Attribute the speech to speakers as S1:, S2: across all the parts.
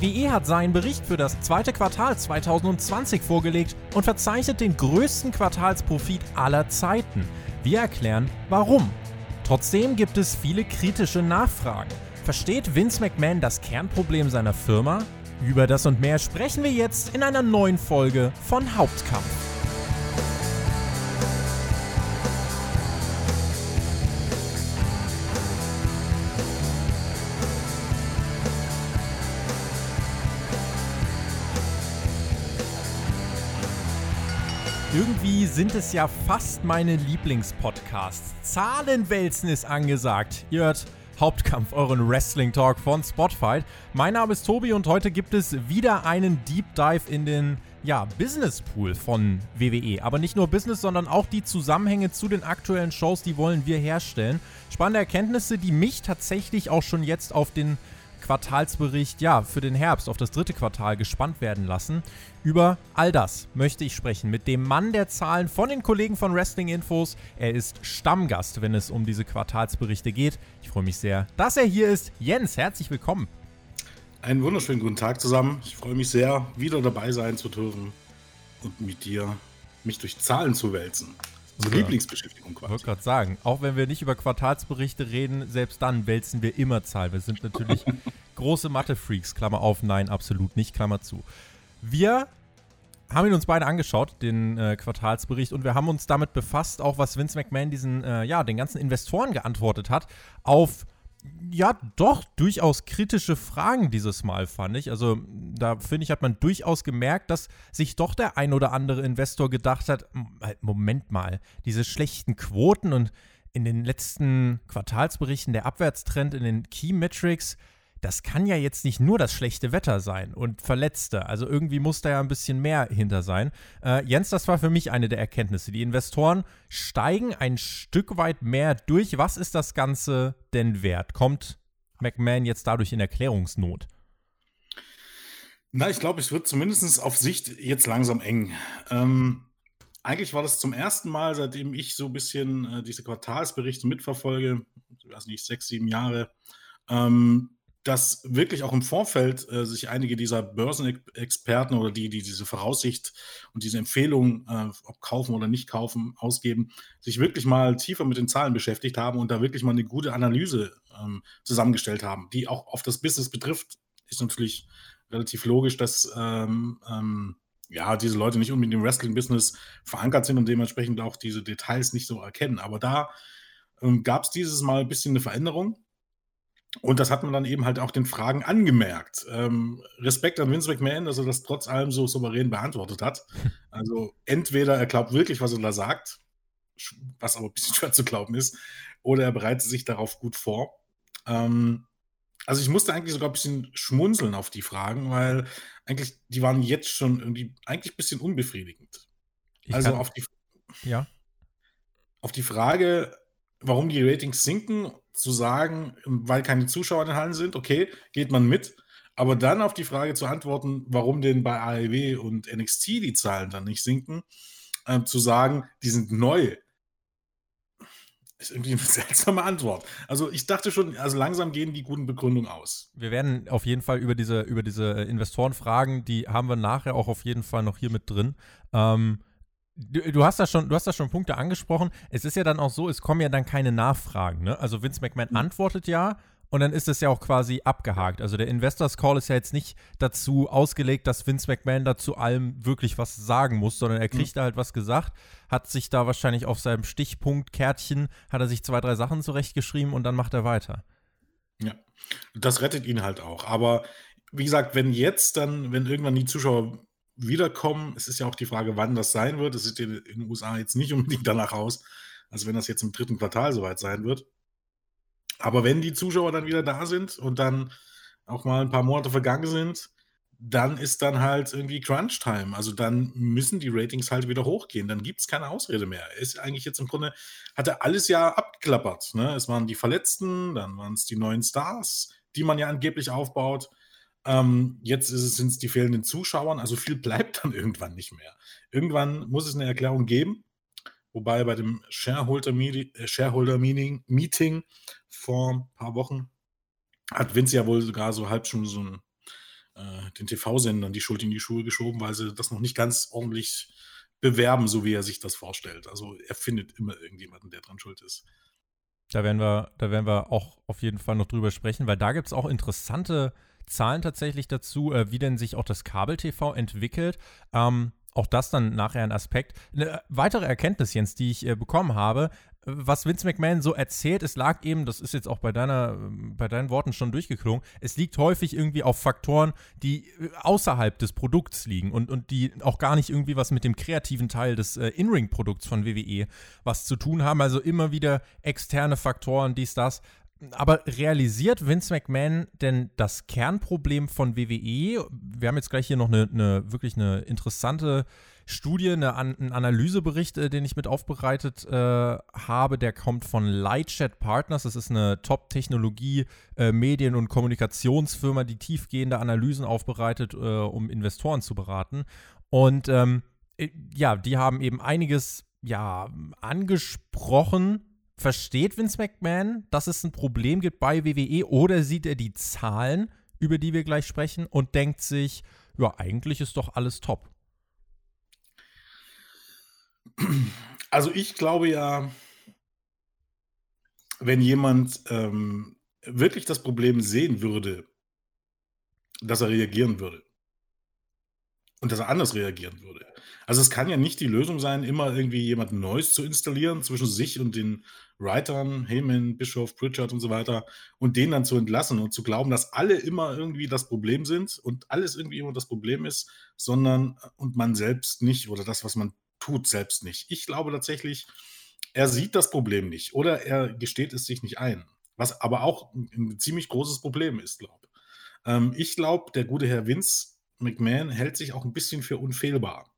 S1: WWE hat seinen Bericht für das zweite Quartal 2020 vorgelegt und verzeichnet den größten Quartalsprofit aller Zeiten. Wir erklären warum. Trotzdem gibt es viele kritische Nachfragen. Versteht Vince McMahon das Kernproblem seiner Firma? Über das und mehr sprechen wir jetzt in einer neuen Folge von Hauptkampf. Sind es ja fast meine Lieblingspodcasts. Zahlenwälzen ist angesagt. Ihr hört Hauptkampf, euren Wrestling-Talk von Spotify. Mein Name ist Tobi und heute gibt es wieder einen Deep Dive in den ja, Business Pool von WWE. Aber nicht nur Business, sondern auch die Zusammenhänge zu den aktuellen Shows, die wollen wir herstellen. Spannende Erkenntnisse, die mich tatsächlich auch schon jetzt auf den Quartalsbericht, ja, für den Herbst, auf das dritte Quartal gespannt werden lassen. Über all das möchte ich sprechen mit dem Mann der Zahlen von den Kollegen von Wrestling Infos. Er ist Stammgast, wenn es um diese Quartalsberichte geht. Ich freue mich sehr, dass er hier ist. Jens, herzlich willkommen.
S2: Einen wunderschönen guten Tag zusammen. Ich freue mich sehr, wieder dabei sein zu dürfen und mit dir mich durch Zahlen zu wälzen.
S1: Unsere Lieblingsbeschäftigung quasi. Ich wollte gerade sagen, auch wenn wir nicht über Quartalsberichte reden, selbst dann wälzen wir immer Zahlen. Wir sind natürlich große Mathe-Freaks, Klammer auf, nein, absolut nicht, Klammer zu. Wir haben ihn uns beide angeschaut, den äh, Quartalsbericht, und wir haben uns damit befasst, auch was Vince McMahon diesen, äh, ja, den ganzen Investoren geantwortet hat, auf ja, doch durchaus kritische Fragen dieses Mal, fand ich. Also, da finde ich, hat man durchaus gemerkt, dass sich doch der ein oder andere Investor gedacht hat: halt, Moment mal, diese schlechten Quoten und in den letzten Quartalsberichten der Abwärtstrend in den Key Metrics, das kann ja jetzt nicht nur das schlechte Wetter sein und Verletzte. Also irgendwie muss da ja ein bisschen mehr hinter sein. Äh, Jens, das war für mich eine der Erkenntnisse. Die Investoren steigen ein Stück weit mehr durch. Was ist das Ganze denn wert? Kommt McMahon jetzt dadurch in Erklärungsnot?
S2: Na, ich glaube, es wird zumindest auf Sicht jetzt langsam eng. Ähm, eigentlich war das zum ersten Mal, seitdem ich so ein bisschen äh, diese Quartalsberichte mitverfolge, ich weiß nicht, sechs, sieben Jahre, ähm, dass wirklich auch im Vorfeld äh, sich einige dieser Börsenexperten oder die, die diese Voraussicht und diese Empfehlung, äh, ob kaufen oder nicht kaufen, ausgeben, sich wirklich mal tiefer mit den Zahlen beschäftigt haben und da wirklich mal eine gute Analyse ähm, zusammengestellt haben, die auch auf das Business betrifft, ist natürlich relativ logisch, dass ähm, ähm, ja, diese Leute nicht unbedingt im Wrestling-Business verankert sind und dementsprechend auch diese Details nicht so erkennen. Aber da ähm, gab es dieses Mal ein bisschen eine Veränderung und das hat man dann eben halt auch den Fragen angemerkt. Ähm, Respekt an Vince McMahon, dass er das trotz allem so souverän beantwortet hat. Also entweder er glaubt wirklich, was er da sagt, was aber ein bisschen schwer zu glauben ist, oder er bereitet sich darauf gut vor. Ähm, also ich musste eigentlich sogar ein bisschen schmunzeln auf die Fragen, weil eigentlich, die waren jetzt schon irgendwie eigentlich ein bisschen unbefriedigend.
S1: Ich also auf die, ja.
S2: auf die Frage, warum die Ratings sinken zu sagen, weil keine Zuschauer in den Hallen sind, okay, geht man mit. Aber dann auf die Frage zu antworten, warum denn bei AEW und NXT die Zahlen dann nicht sinken, äh, zu sagen, die sind neu, ist irgendwie eine seltsame Antwort. Also ich dachte schon, also langsam gehen die guten Begründungen aus.
S1: Wir werden auf jeden Fall über diese, über diese Investoren fragen, die haben wir nachher auch auf jeden Fall noch hier mit drin. Ähm, Du, du, hast da schon, du hast da schon Punkte angesprochen. Es ist ja dann auch so, es kommen ja dann keine Nachfragen. Ne? Also Vince McMahon mhm. antwortet ja und dann ist es ja auch quasi abgehakt. Also der Investors Call ist ja jetzt nicht dazu ausgelegt, dass Vince McMahon dazu allem wirklich was sagen muss, sondern er kriegt mhm. da halt was gesagt, hat sich da wahrscheinlich auf seinem Stichpunktkärtchen, hat er sich zwei, drei Sachen zurechtgeschrieben und dann macht er weiter.
S2: Ja, das rettet ihn halt auch. Aber wie gesagt, wenn jetzt dann, wenn irgendwann die Zuschauer wiederkommen. Es ist ja auch die Frage, wann das sein wird. Es sieht in den USA jetzt nicht unbedingt danach aus, als wenn das jetzt im dritten Quartal soweit sein wird. Aber wenn die Zuschauer dann wieder da sind und dann auch mal ein paar Monate vergangen sind, dann ist dann halt irgendwie Crunch-Time. Also dann müssen die Ratings halt wieder hochgehen. Dann gibt es keine Ausrede mehr. Ist eigentlich jetzt im Grunde, hat er alles ja abgeklappert. Ne? Es waren die Verletzten, dann waren es die neuen Stars, die man ja angeblich aufbaut. Ähm, jetzt sind es die fehlenden Zuschauer, also viel bleibt dann irgendwann nicht mehr. Irgendwann muss es eine Erklärung geben, wobei bei dem Shareholder, Meeting, äh, Shareholder Meeting, vor ein paar Wochen hat Vince ja wohl sogar so halb schon so ein äh, den TV-Sendern die Schuld in die Schuhe geschoben, weil sie das noch nicht ganz ordentlich bewerben, so wie er sich das vorstellt. Also er findet immer irgendjemanden, der dran schuld ist.
S1: Da werden wir, da werden wir auch auf jeden Fall noch drüber sprechen, weil da gibt es auch interessante Zahlen tatsächlich dazu, äh, wie denn sich auch das Kabel-TV entwickelt. Ähm, auch das dann nachher ein Aspekt. Eine weitere Erkenntnis, Jens, die ich äh, bekommen habe, was Vince McMahon so erzählt, es lag eben, das ist jetzt auch bei deiner, bei deinen Worten schon durchgeklungen, es liegt häufig irgendwie auf Faktoren, die äh, außerhalb des Produkts liegen und, und die auch gar nicht irgendwie was mit dem kreativen Teil des äh, In-Ring-Produkts von WWE was zu tun haben. Also immer wieder externe Faktoren, dies, das. Aber realisiert Vince McMahon denn das Kernproblem von WWE? Wir haben jetzt gleich hier noch eine, eine wirklich eine interessante Studie, eine, einen Analysebericht, äh, den ich mit aufbereitet äh, habe. Der kommt von Lightchat Partners. Das ist eine Top-Technologie-, äh, Medien- und Kommunikationsfirma, die tiefgehende Analysen aufbereitet, äh, um Investoren zu beraten. Und ähm, äh, ja, die haben eben einiges ja, angesprochen Versteht Vince McMahon, dass es ein Problem gibt bei WWE oder sieht er die Zahlen, über die wir gleich sprechen, und denkt sich, ja, eigentlich ist doch alles top?
S2: Also ich glaube ja, wenn jemand ähm, wirklich das Problem sehen würde, dass er reagieren würde und dass er anders reagieren würde. Also es kann ja nicht die Lösung sein, immer irgendwie jemand Neues zu installieren zwischen sich und den Writern, Heyman, Bischof, Pritchard und so weiter und den dann zu entlassen und zu glauben, dass alle immer irgendwie das Problem sind und alles irgendwie immer das Problem ist, sondern und man selbst nicht oder das, was man tut, selbst nicht. Ich glaube tatsächlich, er sieht das Problem nicht oder er gesteht es sich nicht ein, was aber auch ein, ein ziemlich großes Problem ist, glaube ähm, ich. glaube, der gute Herr Vince McMahon hält sich auch ein bisschen für unfehlbar.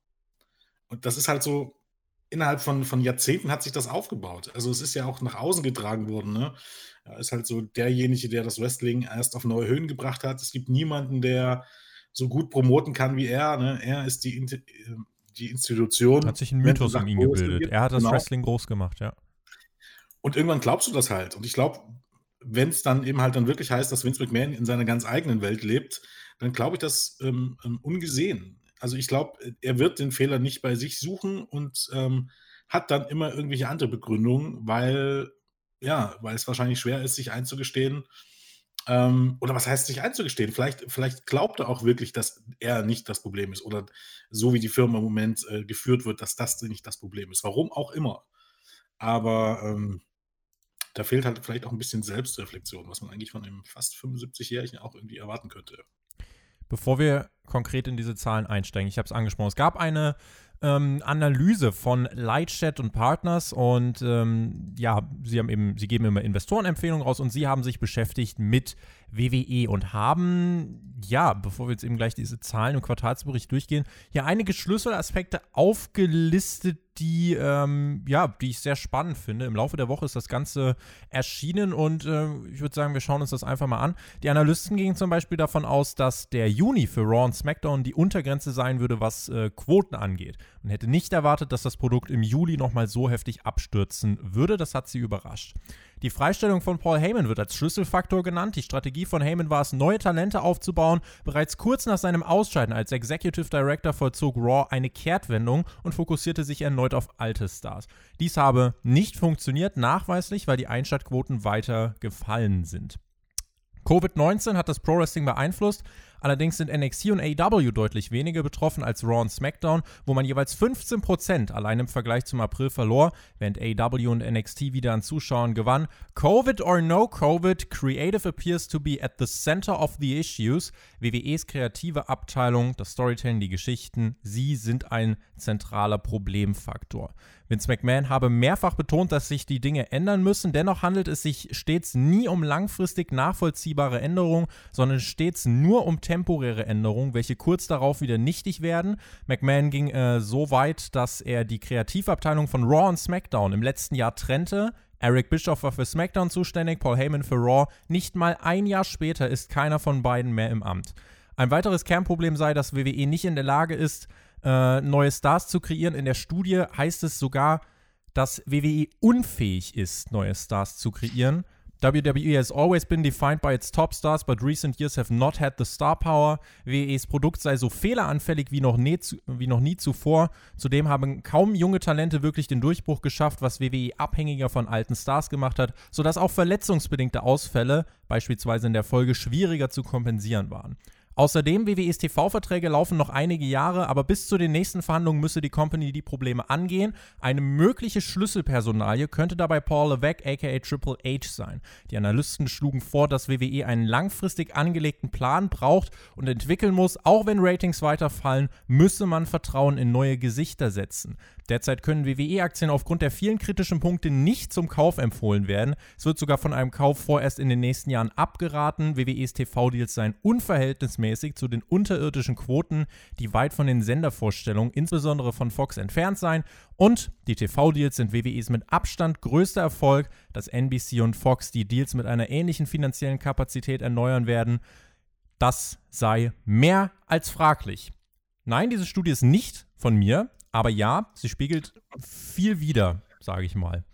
S2: Und das ist halt so, innerhalb von, von Jahrzehnten hat sich das aufgebaut. Also es ist ja auch nach außen getragen worden. Ne? Er ist halt so derjenige, der das Wrestling erst auf neue Höhen gebracht hat. Es gibt niemanden, der so gut promoten kann wie er. Ne? Er ist die, äh, die Institution.
S1: Hat sich ein Mythos um ihn gebildet. Er hat das genau. Wrestling groß gemacht, ja.
S2: Und irgendwann glaubst du das halt. Und ich glaube, wenn es dann eben halt dann wirklich heißt, dass Vince McMahon in seiner ganz eigenen Welt lebt, dann glaube ich das ähm, ähm ungesehen also ich glaube, er wird den Fehler nicht bei sich suchen und ähm, hat dann immer irgendwelche andere Begründungen, weil, ja, weil es wahrscheinlich schwer ist, sich einzugestehen. Ähm, oder was heißt sich einzugestehen? Vielleicht, vielleicht glaubt er auch wirklich, dass er nicht das Problem ist oder so wie die Firma im Moment äh, geführt wird, dass das nicht das Problem ist. Warum auch immer. Aber ähm, da fehlt halt vielleicht auch ein bisschen Selbstreflexion, was man eigentlich von einem fast 75-Jährigen auch irgendwie erwarten könnte.
S1: Bevor wir konkret in diese Zahlen einsteigen, ich habe es angesprochen, es gab eine ähm, Analyse von Lightchat und Partners und ähm, ja, sie haben eben, sie geben immer Investorenempfehlungen raus und sie haben sich beschäftigt mit WWE und haben, ja, bevor wir jetzt eben gleich diese Zahlen und Quartalsbericht durchgehen, hier einige Schlüsselaspekte aufgelistet, die, ähm, ja, die ich sehr spannend finde. Im Laufe der Woche ist das Ganze erschienen und äh, ich würde sagen, wir schauen uns das einfach mal an. Die Analysten gingen zum Beispiel davon aus, dass der Juni für Raw und SmackDown die Untergrenze sein würde, was äh, Quoten angeht. Man hätte nicht erwartet, dass das Produkt im Juli nochmal so heftig abstürzen würde. Das hat sie überrascht. Die Freistellung von Paul Heyman wird als Schlüsselfaktor genannt. Die Strategie von Heyman war es, neue Talente aufzubauen. Bereits kurz nach seinem Ausscheiden als Executive Director vollzog Raw eine Kehrtwendung und fokussierte sich erneut auf alte Stars. Dies habe nicht funktioniert, nachweislich, weil die Einschaltquoten weiter gefallen sind. Covid-19 hat das Pro Wrestling beeinflusst. Allerdings sind NXT und AEW deutlich weniger betroffen als Raw und SmackDown, wo man jeweils 15% allein im Vergleich zum April verlor, während AEW und NXT wieder an Zuschauern gewann. Covid or no Covid, Creative appears to be at the center of the issues. WWEs kreative Abteilung, das Storytelling, die Geschichten, sie sind ein zentraler Problemfaktor. Vince McMahon habe mehrfach betont, dass sich die Dinge ändern müssen. Dennoch handelt es sich stets nie um langfristig nachvollziehbare Änderungen, sondern stets nur um temporäre Änderungen, welche kurz darauf wieder nichtig werden. McMahon ging äh, so weit, dass er die Kreativabteilung von Raw und SmackDown im letzten Jahr trennte. Eric Bischoff war für SmackDown zuständig, Paul Heyman für Raw. Nicht mal ein Jahr später ist keiner von beiden mehr im Amt. Ein weiteres Kernproblem sei, dass WWE nicht in der Lage ist, äh, neue Stars zu kreieren. In der Studie heißt es sogar, dass WWE unfähig ist, neue Stars zu kreieren. WWE has always been defined by its top stars, but recent years have not had the star power. WWEs Produkt sei so fehleranfällig wie noch, nie, wie noch nie zuvor. Zudem haben kaum junge Talente wirklich den Durchbruch geschafft, was WWE abhängiger von alten Stars gemacht hat, sodass auch verletzungsbedingte Ausfälle, beispielsweise in der Folge, schwieriger zu kompensieren waren. Außerdem, WWEs TV-Verträge laufen noch einige Jahre, aber bis zu den nächsten Verhandlungen müsse die Company die Probleme angehen. Eine mögliche Schlüsselpersonalie könnte dabei Paul Levesque aka Triple H sein. Die Analysten schlugen vor, dass WWE einen langfristig angelegten Plan braucht und entwickeln muss. Auch wenn Ratings weiterfallen, müsse man Vertrauen in neue Gesichter setzen. Derzeit können WWE-Aktien aufgrund der vielen kritischen Punkte nicht zum Kauf empfohlen werden. Es wird sogar von einem Kauf vorerst in den nächsten Jahren abgeraten. WWEs TV-Deals seien unverhältnismäßig zu den unterirdischen Quoten, die weit von den Sendervorstellungen, insbesondere von Fox, entfernt seien. Und die TV-Deals sind WWEs mit Abstand größter Erfolg, dass NBC und Fox die Deals mit einer ähnlichen finanziellen Kapazität erneuern werden. Das sei mehr als fraglich. Nein, diese Studie ist nicht von mir. Aber ja, sie spiegelt viel wider, sage ich mal.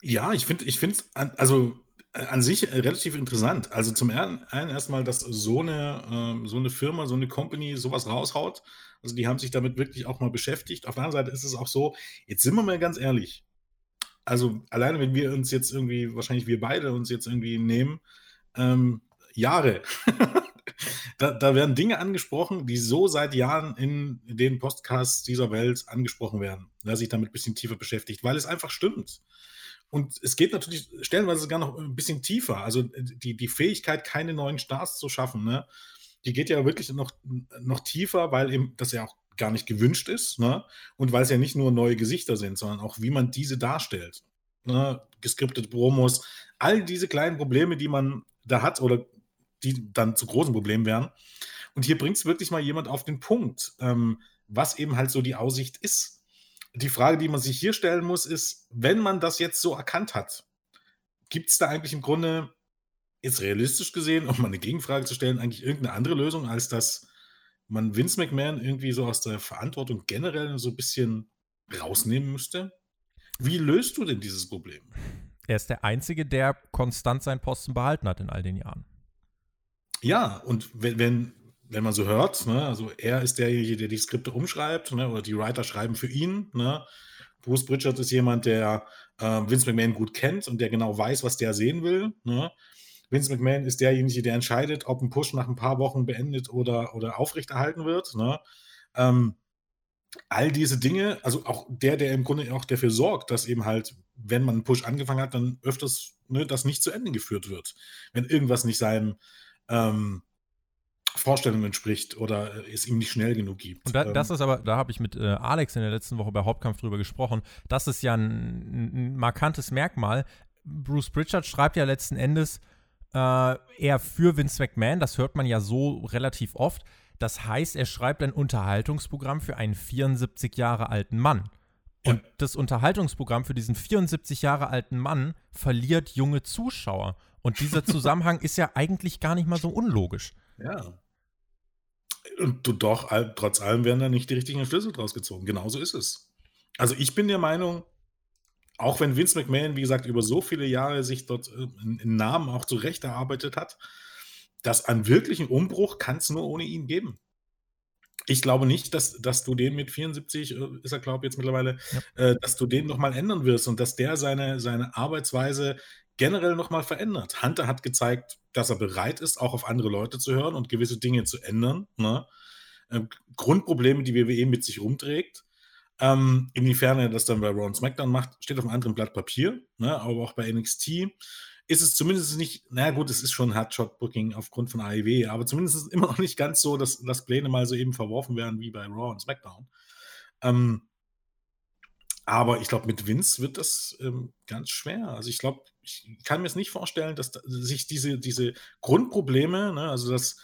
S2: Ja, ich finde ich finde also äh, an sich relativ interessant. Also zum einen erstmal, dass so eine, ähm, so eine Firma, so eine Company sowas raushaut. Also die haben sich damit wirklich auch mal beschäftigt. Auf der anderen Seite ist es auch so, jetzt sind wir mal ganz ehrlich. Also alleine, wenn wir uns jetzt irgendwie, wahrscheinlich wir beide uns jetzt irgendwie nehmen, ähm, Jahre da, da, werden Dinge angesprochen, die so seit Jahren in den Podcasts dieser Welt angesprochen werden. Wer sich damit ein bisschen tiefer beschäftigt, weil es einfach stimmt. Und es geht natürlich stellenweise sogar noch ein bisschen tiefer. Also die, die Fähigkeit, keine neuen Stars zu schaffen, ne, die geht ja wirklich noch, noch tiefer, weil eben das ja auch gar nicht gewünscht ist. Ne? Und weil es ja nicht nur neue Gesichter sind, sondern auch, wie man diese darstellt. Ne? Geskriptete Promos, all diese kleinen Probleme, die man da hat oder die dann zu großen Problemen wären. Und hier bringt es wirklich mal jemand auf den Punkt, ähm, was eben halt so die Aussicht ist. Die Frage, die man sich hier stellen muss, ist, wenn man das jetzt so erkannt hat, gibt es da eigentlich im Grunde, jetzt realistisch gesehen, um mal eine Gegenfrage zu stellen, eigentlich irgendeine andere Lösung, als dass man Vince McMahon irgendwie so aus der Verantwortung generell so ein bisschen rausnehmen müsste? Wie löst du denn dieses Problem?
S1: Er ist der Einzige, der konstant seinen Posten behalten hat in all den Jahren.
S2: Ja, und wenn, wenn, wenn man so hört, ne, also er ist derjenige, der die Skripte umschreibt, ne, oder die Writer schreiben für ihn. Ne. Bruce Pritchard ist jemand, der äh, Vince McMahon gut kennt und der genau weiß, was der sehen will. Ne. Vince McMahon ist derjenige, der entscheidet, ob ein Push nach ein paar Wochen beendet oder, oder aufrechterhalten wird. Ne. Ähm, all diese Dinge, also auch der, der im Grunde auch dafür sorgt, dass eben halt, wenn man einen Push angefangen hat, dann öfters ne, das nicht zu Ende geführt wird. Wenn irgendwas nicht seinem ähm, Vorstellungen entspricht oder es ihm nicht schnell genug gibt.
S1: Und da, das ähm, ist aber, da habe ich mit äh, Alex in der letzten Woche bei Hauptkampf drüber gesprochen, das ist ja ein, ein markantes Merkmal. Bruce Pritchard schreibt ja letzten Endes äh, eher für Vince McMahon, das hört man ja so relativ oft. Das heißt, er schreibt ein Unterhaltungsprogramm für einen 74 Jahre alten Mann. Und das Unterhaltungsprogramm für diesen 74 Jahre alten Mann verliert junge Zuschauer. Und dieser Zusammenhang ist ja eigentlich gar nicht mal so unlogisch.
S2: Ja. Und du doch, trotz allem werden da nicht die richtigen Schlüsse draus gezogen. Genauso ist es. Also ich bin der Meinung, auch wenn Vince McMahon, wie gesagt, über so viele Jahre sich dort äh, einen Namen auch zurecht erarbeitet hat, dass einen wirklichen Umbruch kann es nur ohne ihn geben. Ich glaube nicht, dass, dass du den mit 74, äh, ist er glaube ich jetzt mittlerweile, ja. äh, dass du den nochmal ändern wirst und dass der seine, seine Arbeitsweise generell nochmal verändert. Hunter hat gezeigt, dass er bereit ist, auch auf andere Leute zu hören und gewisse Dinge zu ändern. Ne? Ähm, Grundprobleme, die WWE mit sich rumträgt. Ähm, inwiefern er das dann bei Raw und SmackDown macht, steht auf einem anderen Blatt Papier. Ne? Aber auch bei NXT ist es zumindest nicht, na gut, es ist schon Hardshot-Booking aufgrund von AEW, aber zumindest immer noch nicht ganz so, dass, dass Pläne mal so eben verworfen werden wie bei Raw und SmackDown. Ähm, aber ich glaube, mit Vince wird das ähm, ganz schwer. Also ich glaube, ich kann mir es nicht vorstellen, dass da, sich diese, diese Grundprobleme, ne, also dass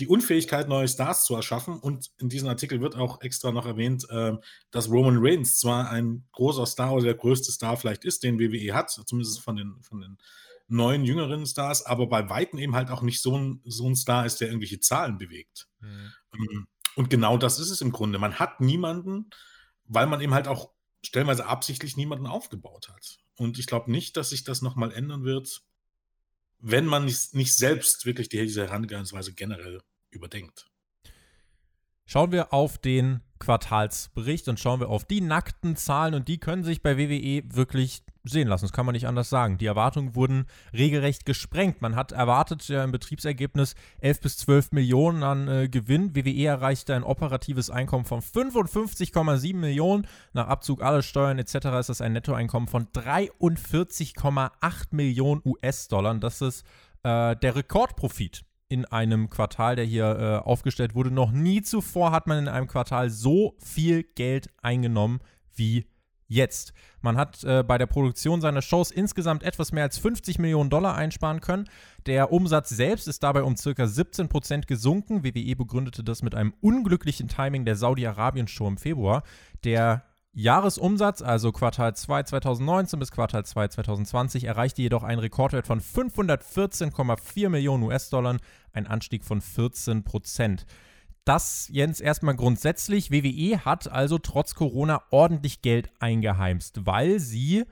S2: die Unfähigkeit, neue Stars zu erschaffen, und in diesem Artikel wird auch extra noch erwähnt, äh, dass Roman Reigns zwar ein großer Star oder der größte Star vielleicht ist, den WWE hat, zumindest von den, von den neuen, jüngeren Stars, aber bei Weitem eben halt auch nicht so ein, so ein Star ist, der irgendwelche Zahlen bewegt. Mhm. Und genau das ist es im Grunde. Man hat niemanden, weil man eben halt auch stellenweise absichtlich niemanden aufgebaut hat. Und ich glaube nicht, dass sich das nochmal ändern wird, wenn man nicht, nicht selbst wirklich diese Herangehensweise generell überdenkt.
S1: Schauen wir auf den Quartalsbericht und schauen wir auf die nackten Zahlen und die können sich bei WWE wirklich sehen lassen. Das kann man nicht anders sagen. Die Erwartungen wurden regelrecht gesprengt. Man hat erwartet ja im Betriebsergebnis 11 bis 12 Millionen an äh, Gewinn. WWE erreichte ein operatives Einkommen von 55,7 Millionen. Nach Abzug aller Steuern etc. ist das ein Nettoeinkommen von 43,8 Millionen US-Dollar. Das ist äh, der Rekordprofit in einem Quartal, der hier äh, aufgestellt wurde. Noch nie zuvor hat man in einem Quartal so viel Geld eingenommen wie jetzt. Man hat äh, bei der Produktion seiner Shows insgesamt etwas mehr als 50 Millionen Dollar einsparen können. Der Umsatz selbst ist dabei um ca. 17 Prozent gesunken. WWE begründete das mit einem unglücklichen Timing der Saudi-Arabien-Show im Februar. Der Jahresumsatz, also Quartal 2 2019 bis Quartal 2 2020, erreichte jedoch einen Rekordwert von 514,4 Millionen US-Dollar, ein Anstieg von 14 Prozent. Das, Jens, erstmal grundsätzlich. WWE hat also trotz Corona ordentlich Geld eingeheimst, weil sie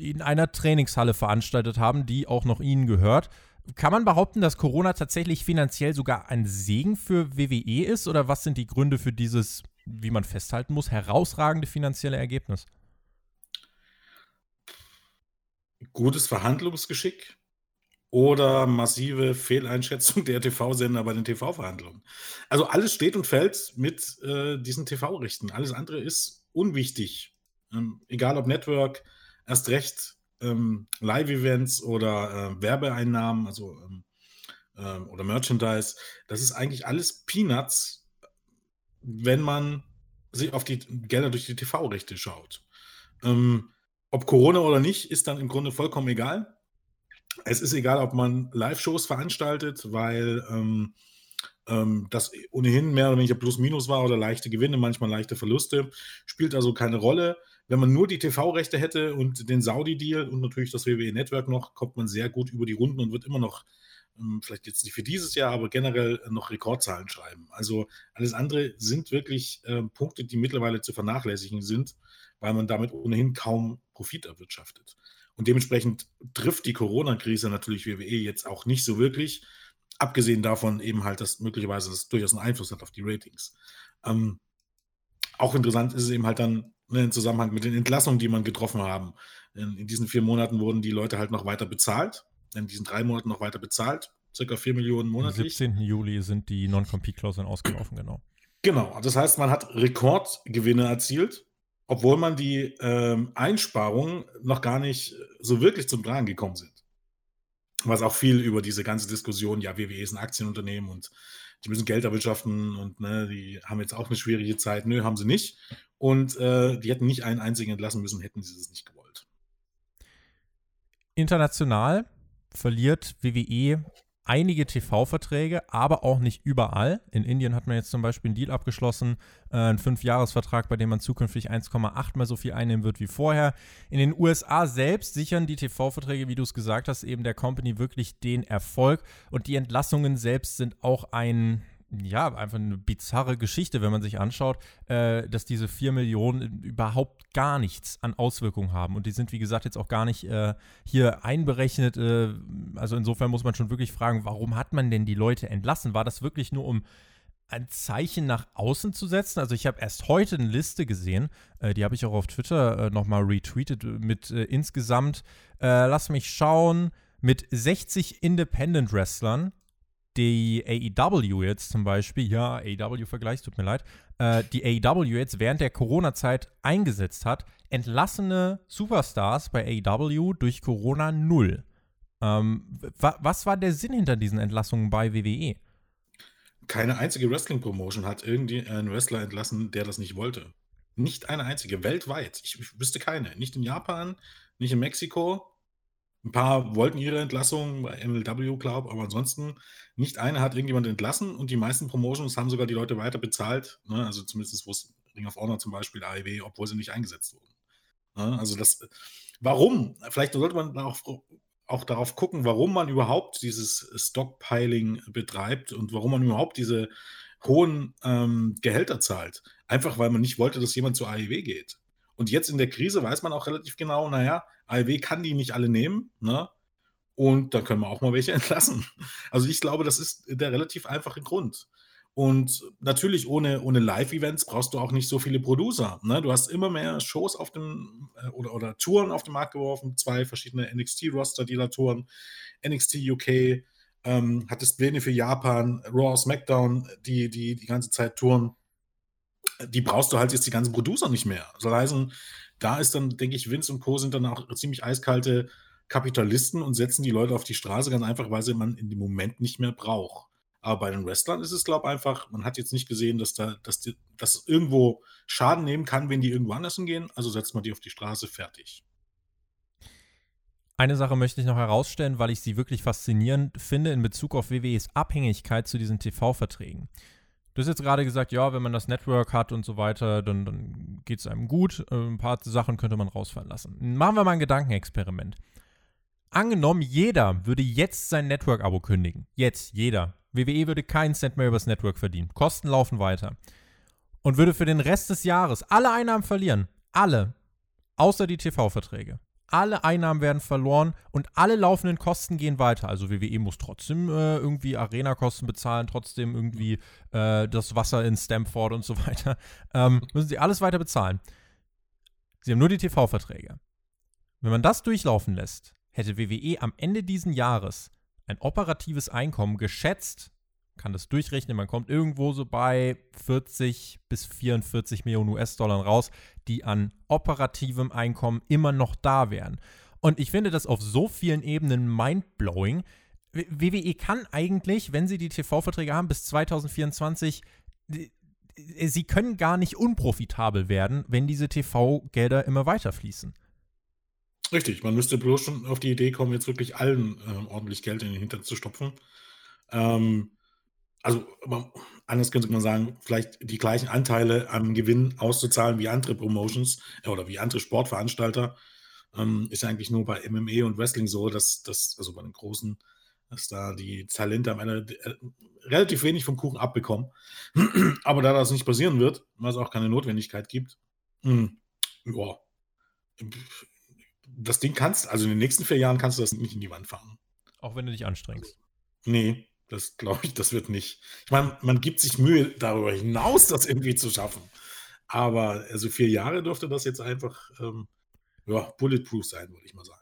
S1: in einer Trainingshalle veranstaltet haben, die auch noch ihnen gehört. Kann man behaupten, dass Corona tatsächlich finanziell sogar ein Segen für WWE ist? Oder was sind die Gründe für dieses wie man festhalten muss, herausragende finanzielle Ergebnis.
S2: Gutes Verhandlungsgeschick oder massive Fehleinschätzung der TV-Sender bei den TV-Verhandlungen. Also alles steht und fällt mit äh, diesen TV-Rechten. Alles andere ist unwichtig. Ähm, egal ob Network, erst recht ähm, Live-Events oder äh, Werbeeinnahmen, also ähm, äh, oder Merchandise. Das ist eigentlich alles Peanuts wenn man sich auf die Gelder durch die TV-Rechte schaut. Ähm, ob Corona oder nicht, ist dann im Grunde vollkommen egal. Es ist egal, ob man Live-Shows veranstaltet, weil ähm, ähm, das ohnehin mehr oder weniger Plus-Minus war oder leichte Gewinne, manchmal leichte Verluste. Spielt also keine Rolle. Wenn man nur die TV-Rechte hätte und den Saudi-Deal und natürlich das WWE-Network noch, kommt man sehr gut über die Runden und wird immer noch vielleicht jetzt nicht für dieses Jahr, aber generell noch Rekordzahlen schreiben. Also alles andere sind wirklich äh, Punkte, die mittlerweile zu vernachlässigen sind, weil man damit ohnehin kaum Profit erwirtschaftet. Und dementsprechend trifft die Corona-Krise natürlich WWE jetzt auch nicht so wirklich, abgesehen davon eben halt, dass möglicherweise das durchaus einen Einfluss hat auf die Ratings. Ähm, auch interessant ist es eben halt dann ne, im Zusammenhang mit den Entlassungen, die man getroffen haben. In, in diesen vier Monaten wurden die Leute halt noch weiter bezahlt in diesen drei Monaten noch weiter bezahlt. Circa 4 Millionen monatlich.
S1: Am 17. Juli sind die Non-Compete-Klauseln ausgelaufen, genau.
S2: Genau, das heißt, man hat Rekordgewinne erzielt, obwohl man die ähm, Einsparungen noch gar nicht so wirklich zum Tragen gekommen sind. Was auch viel über diese ganze Diskussion, ja, WWE ist ein Aktienunternehmen und die müssen Geld erwirtschaften und ne, die haben jetzt auch eine schwierige Zeit. Nö, haben sie nicht. Und äh, die hätten nicht einen einzigen entlassen müssen, hätten sie es nicht gewollt.
S1: International verliert WWE einige TV-Verträge, aber auch nicht überall. In Indien hat man jetzt zum Beispiel einen Deal abgeschlossen, äh, einen Fünfjahresvertrag, bei dem man zukünftig 1,8 mal so viel einnehmen wird wie vorher. In den USA selbst sichern die TV-Verträge, wie du es gesagt hast, eben der Company wirklich den Erfolg und die Entlassungen selbst sind auch ein ja, einfach eine bizarre Geschichte, wenn man sich anschaut, äh, dass diese 4 Millionen überhaupt gar nichts an Auswirkungen haben. Und die sind, wie gesagt, jetzt auch gar nicht äh, hier einberechnet. Äh, also insofern muss man schon wirklich fragen, warum hat man denn die Leute entlassen? War das wirklich nur, um ein Zeichen nach außen zu setzen? Also ich habe erst heute eine Liste gesehen, äh, die habe ich auch auf Twitter äh, nochmal retweetet, mit äh, insgesamt, lass mich schauen, mit 60 Independent Wrestlern die AEW jetzt zum Beispiel, ja, AEW-Vergleich, tut mir leid, äh, die AEW jetzt während der Corona-Zeit eingesetzt hat, entlassene Superstars bei AEW durch Corona null. Ähm, wa was war der Sinn hinter diesen Entlassungen bei WWE?
S2: Keine einzige Wrestling-Promotion hat irgendwie einen Wrestler entlassen, der das nicht wollte. Nicht eine einzige, weltweit. Ich, ich wüsste keine. Nicht in Japan, nicht in Mexiko, ein paar wollten ihre Entlassung bei MLW, glaube aber ansonsten nicht eine hat irgendjemand entlassen und die meisten Promotions haben sogar die Leute weiter bezahlt. Ne? Also zumindest wo es Ring of Honor zum Beispiel, AEW, obwohl sie nicht eingesetzt wurden. Ne? Also das, warum? Vielleicht sollte man auch, auch darauf gucken, warum man überhaupt dieses Stockpiling betreibt und warum man überhaupt diese hohen ähm, Gehälter zahlt. Einfach weil man nicht wollte, dass jemand zur AEW geht. Und jetzt in der Krise weiß man auch relativ genau, naja, AEW kann die nicht alle nehmen, ne? Und dann können wir auch mal welche entlassen. Also ich glaube, das ist der relativ einfache Grund. Und natürlich ohne, ohne Live-Events brauchst du auch nicht so viele Producer. Ne? Du hast immer mehr Shows auf dem äh, oder, oder Touren auf den Markt geworfen, zwei verschiedene NXT-Roster, die da touren. NXT UK, ähm, hattest Pläne für Japan, Raw, SmackDown, die, die die ganze Zeit touren. Die brauchst du halt jetzt die ganzen Producer nicht mehr. Soll heißen, da ist dann, denke ich, Vince und Co. sind dann auch ziemlich eiskalte Kapitalisten und setzen die Leute auf die Straße, ganz einfach, weil sie man in dem Moment nicht mehr braucht. Aber bei den Wrestlern ist es, glaube ich, einfach, man hat jetzt nicht gesehen, dass da, dass die, dass irgendwo Schaden nehmen kann, wenn die irgendwo anders hingehen. Also setzt man die auf die Straße, fertig.
S1: Eine Sache möchte ich noch herausstellen, weil ich sie wirklich faszinierend finde in Bezug auf WWEs Abhängigkeit zu diesen TV-Verträgen. Du hast jetzt gerade gesagt, ja, wenn man das Network hat und so weiter, dann, dann geht es einem gut. Äh, ein paar Sachen könnte man rausfallen lassen. Machen wir mal ein Gedankenexperiment. Angenommen, jeder würde jetzt sein Network-Abo kündigen. Jetzt, jeder. WWE würde keinen Cent mehr übers Network verdienen. Kosten laufen weiter. Und würde für den Rest des Jahres alle Einnahmen verlieren. Alle. Außer die TV-Verträge. Alle Einnahmen werden verloren und alle laufenden Kosten gehen weiter. Also WWE muss trotzdem äh, irgendwie Arena-Kosten bezahlen, trotzdem irgendwie äh, das Wasser in Stamford und so weiter. Ähm, müssen sie alles weiter bezahlen. Sie haben nur die TV-Verträge. Wenn man das durchlaufen lässt, hätte WWE am Ende dieses Jahres ein operatives Einkommen geschätzt, kann das durchrechnen, man kommt irgendwo so bei 40 bis 44 Millionen US-Dollar raus, die an operativem Einkommen immer noch da wären. Und ich finde das auf so vielen Ebenen mindblowing. WWE kann eigentlich, wenn sie die TV-Verträge haben, bis 2024 sie können gar nicht unprofitabel werden, wenn diese TV-Gelder immer weiter fließen.
S2: Richtig, man müsste bloß schon auf die Idee kommen, jetzt wirklich allen äh, ordentlich Geld in den Hintern zu stopfen. Ähm, also anders könnte man sagen, vielleicht die gleichen Anteile am Gewinn auszuzahlen wie andere Promotions äh, oder wie andere Sportveranstalter. Ähm, ist ja eigentlich nur bei MMA und Wrestling so, dass das, also bei den großen, dass da die Talente am Ende äh, relativ wenig vom Kuchen abbekommen. Aber da das nicht passieren wird, weil es auch keine Notwendigkeit gibt, mh, hm, ja, das Ding kannst, also in den nächsten vier Jahren kannst du das nicht in die Wand fahren.
S1: Auch wenn du dich anstrengst.
S2: Nee, das glaube ich, das wird nicht. Ich meine, man gibt sich Mühe, darüber hinaus das irgendwie zu schaffen. Aber also vier Jahre dürfte das jetzt einfach ähm, ja, bulletproof sein, würde ich mal sagen.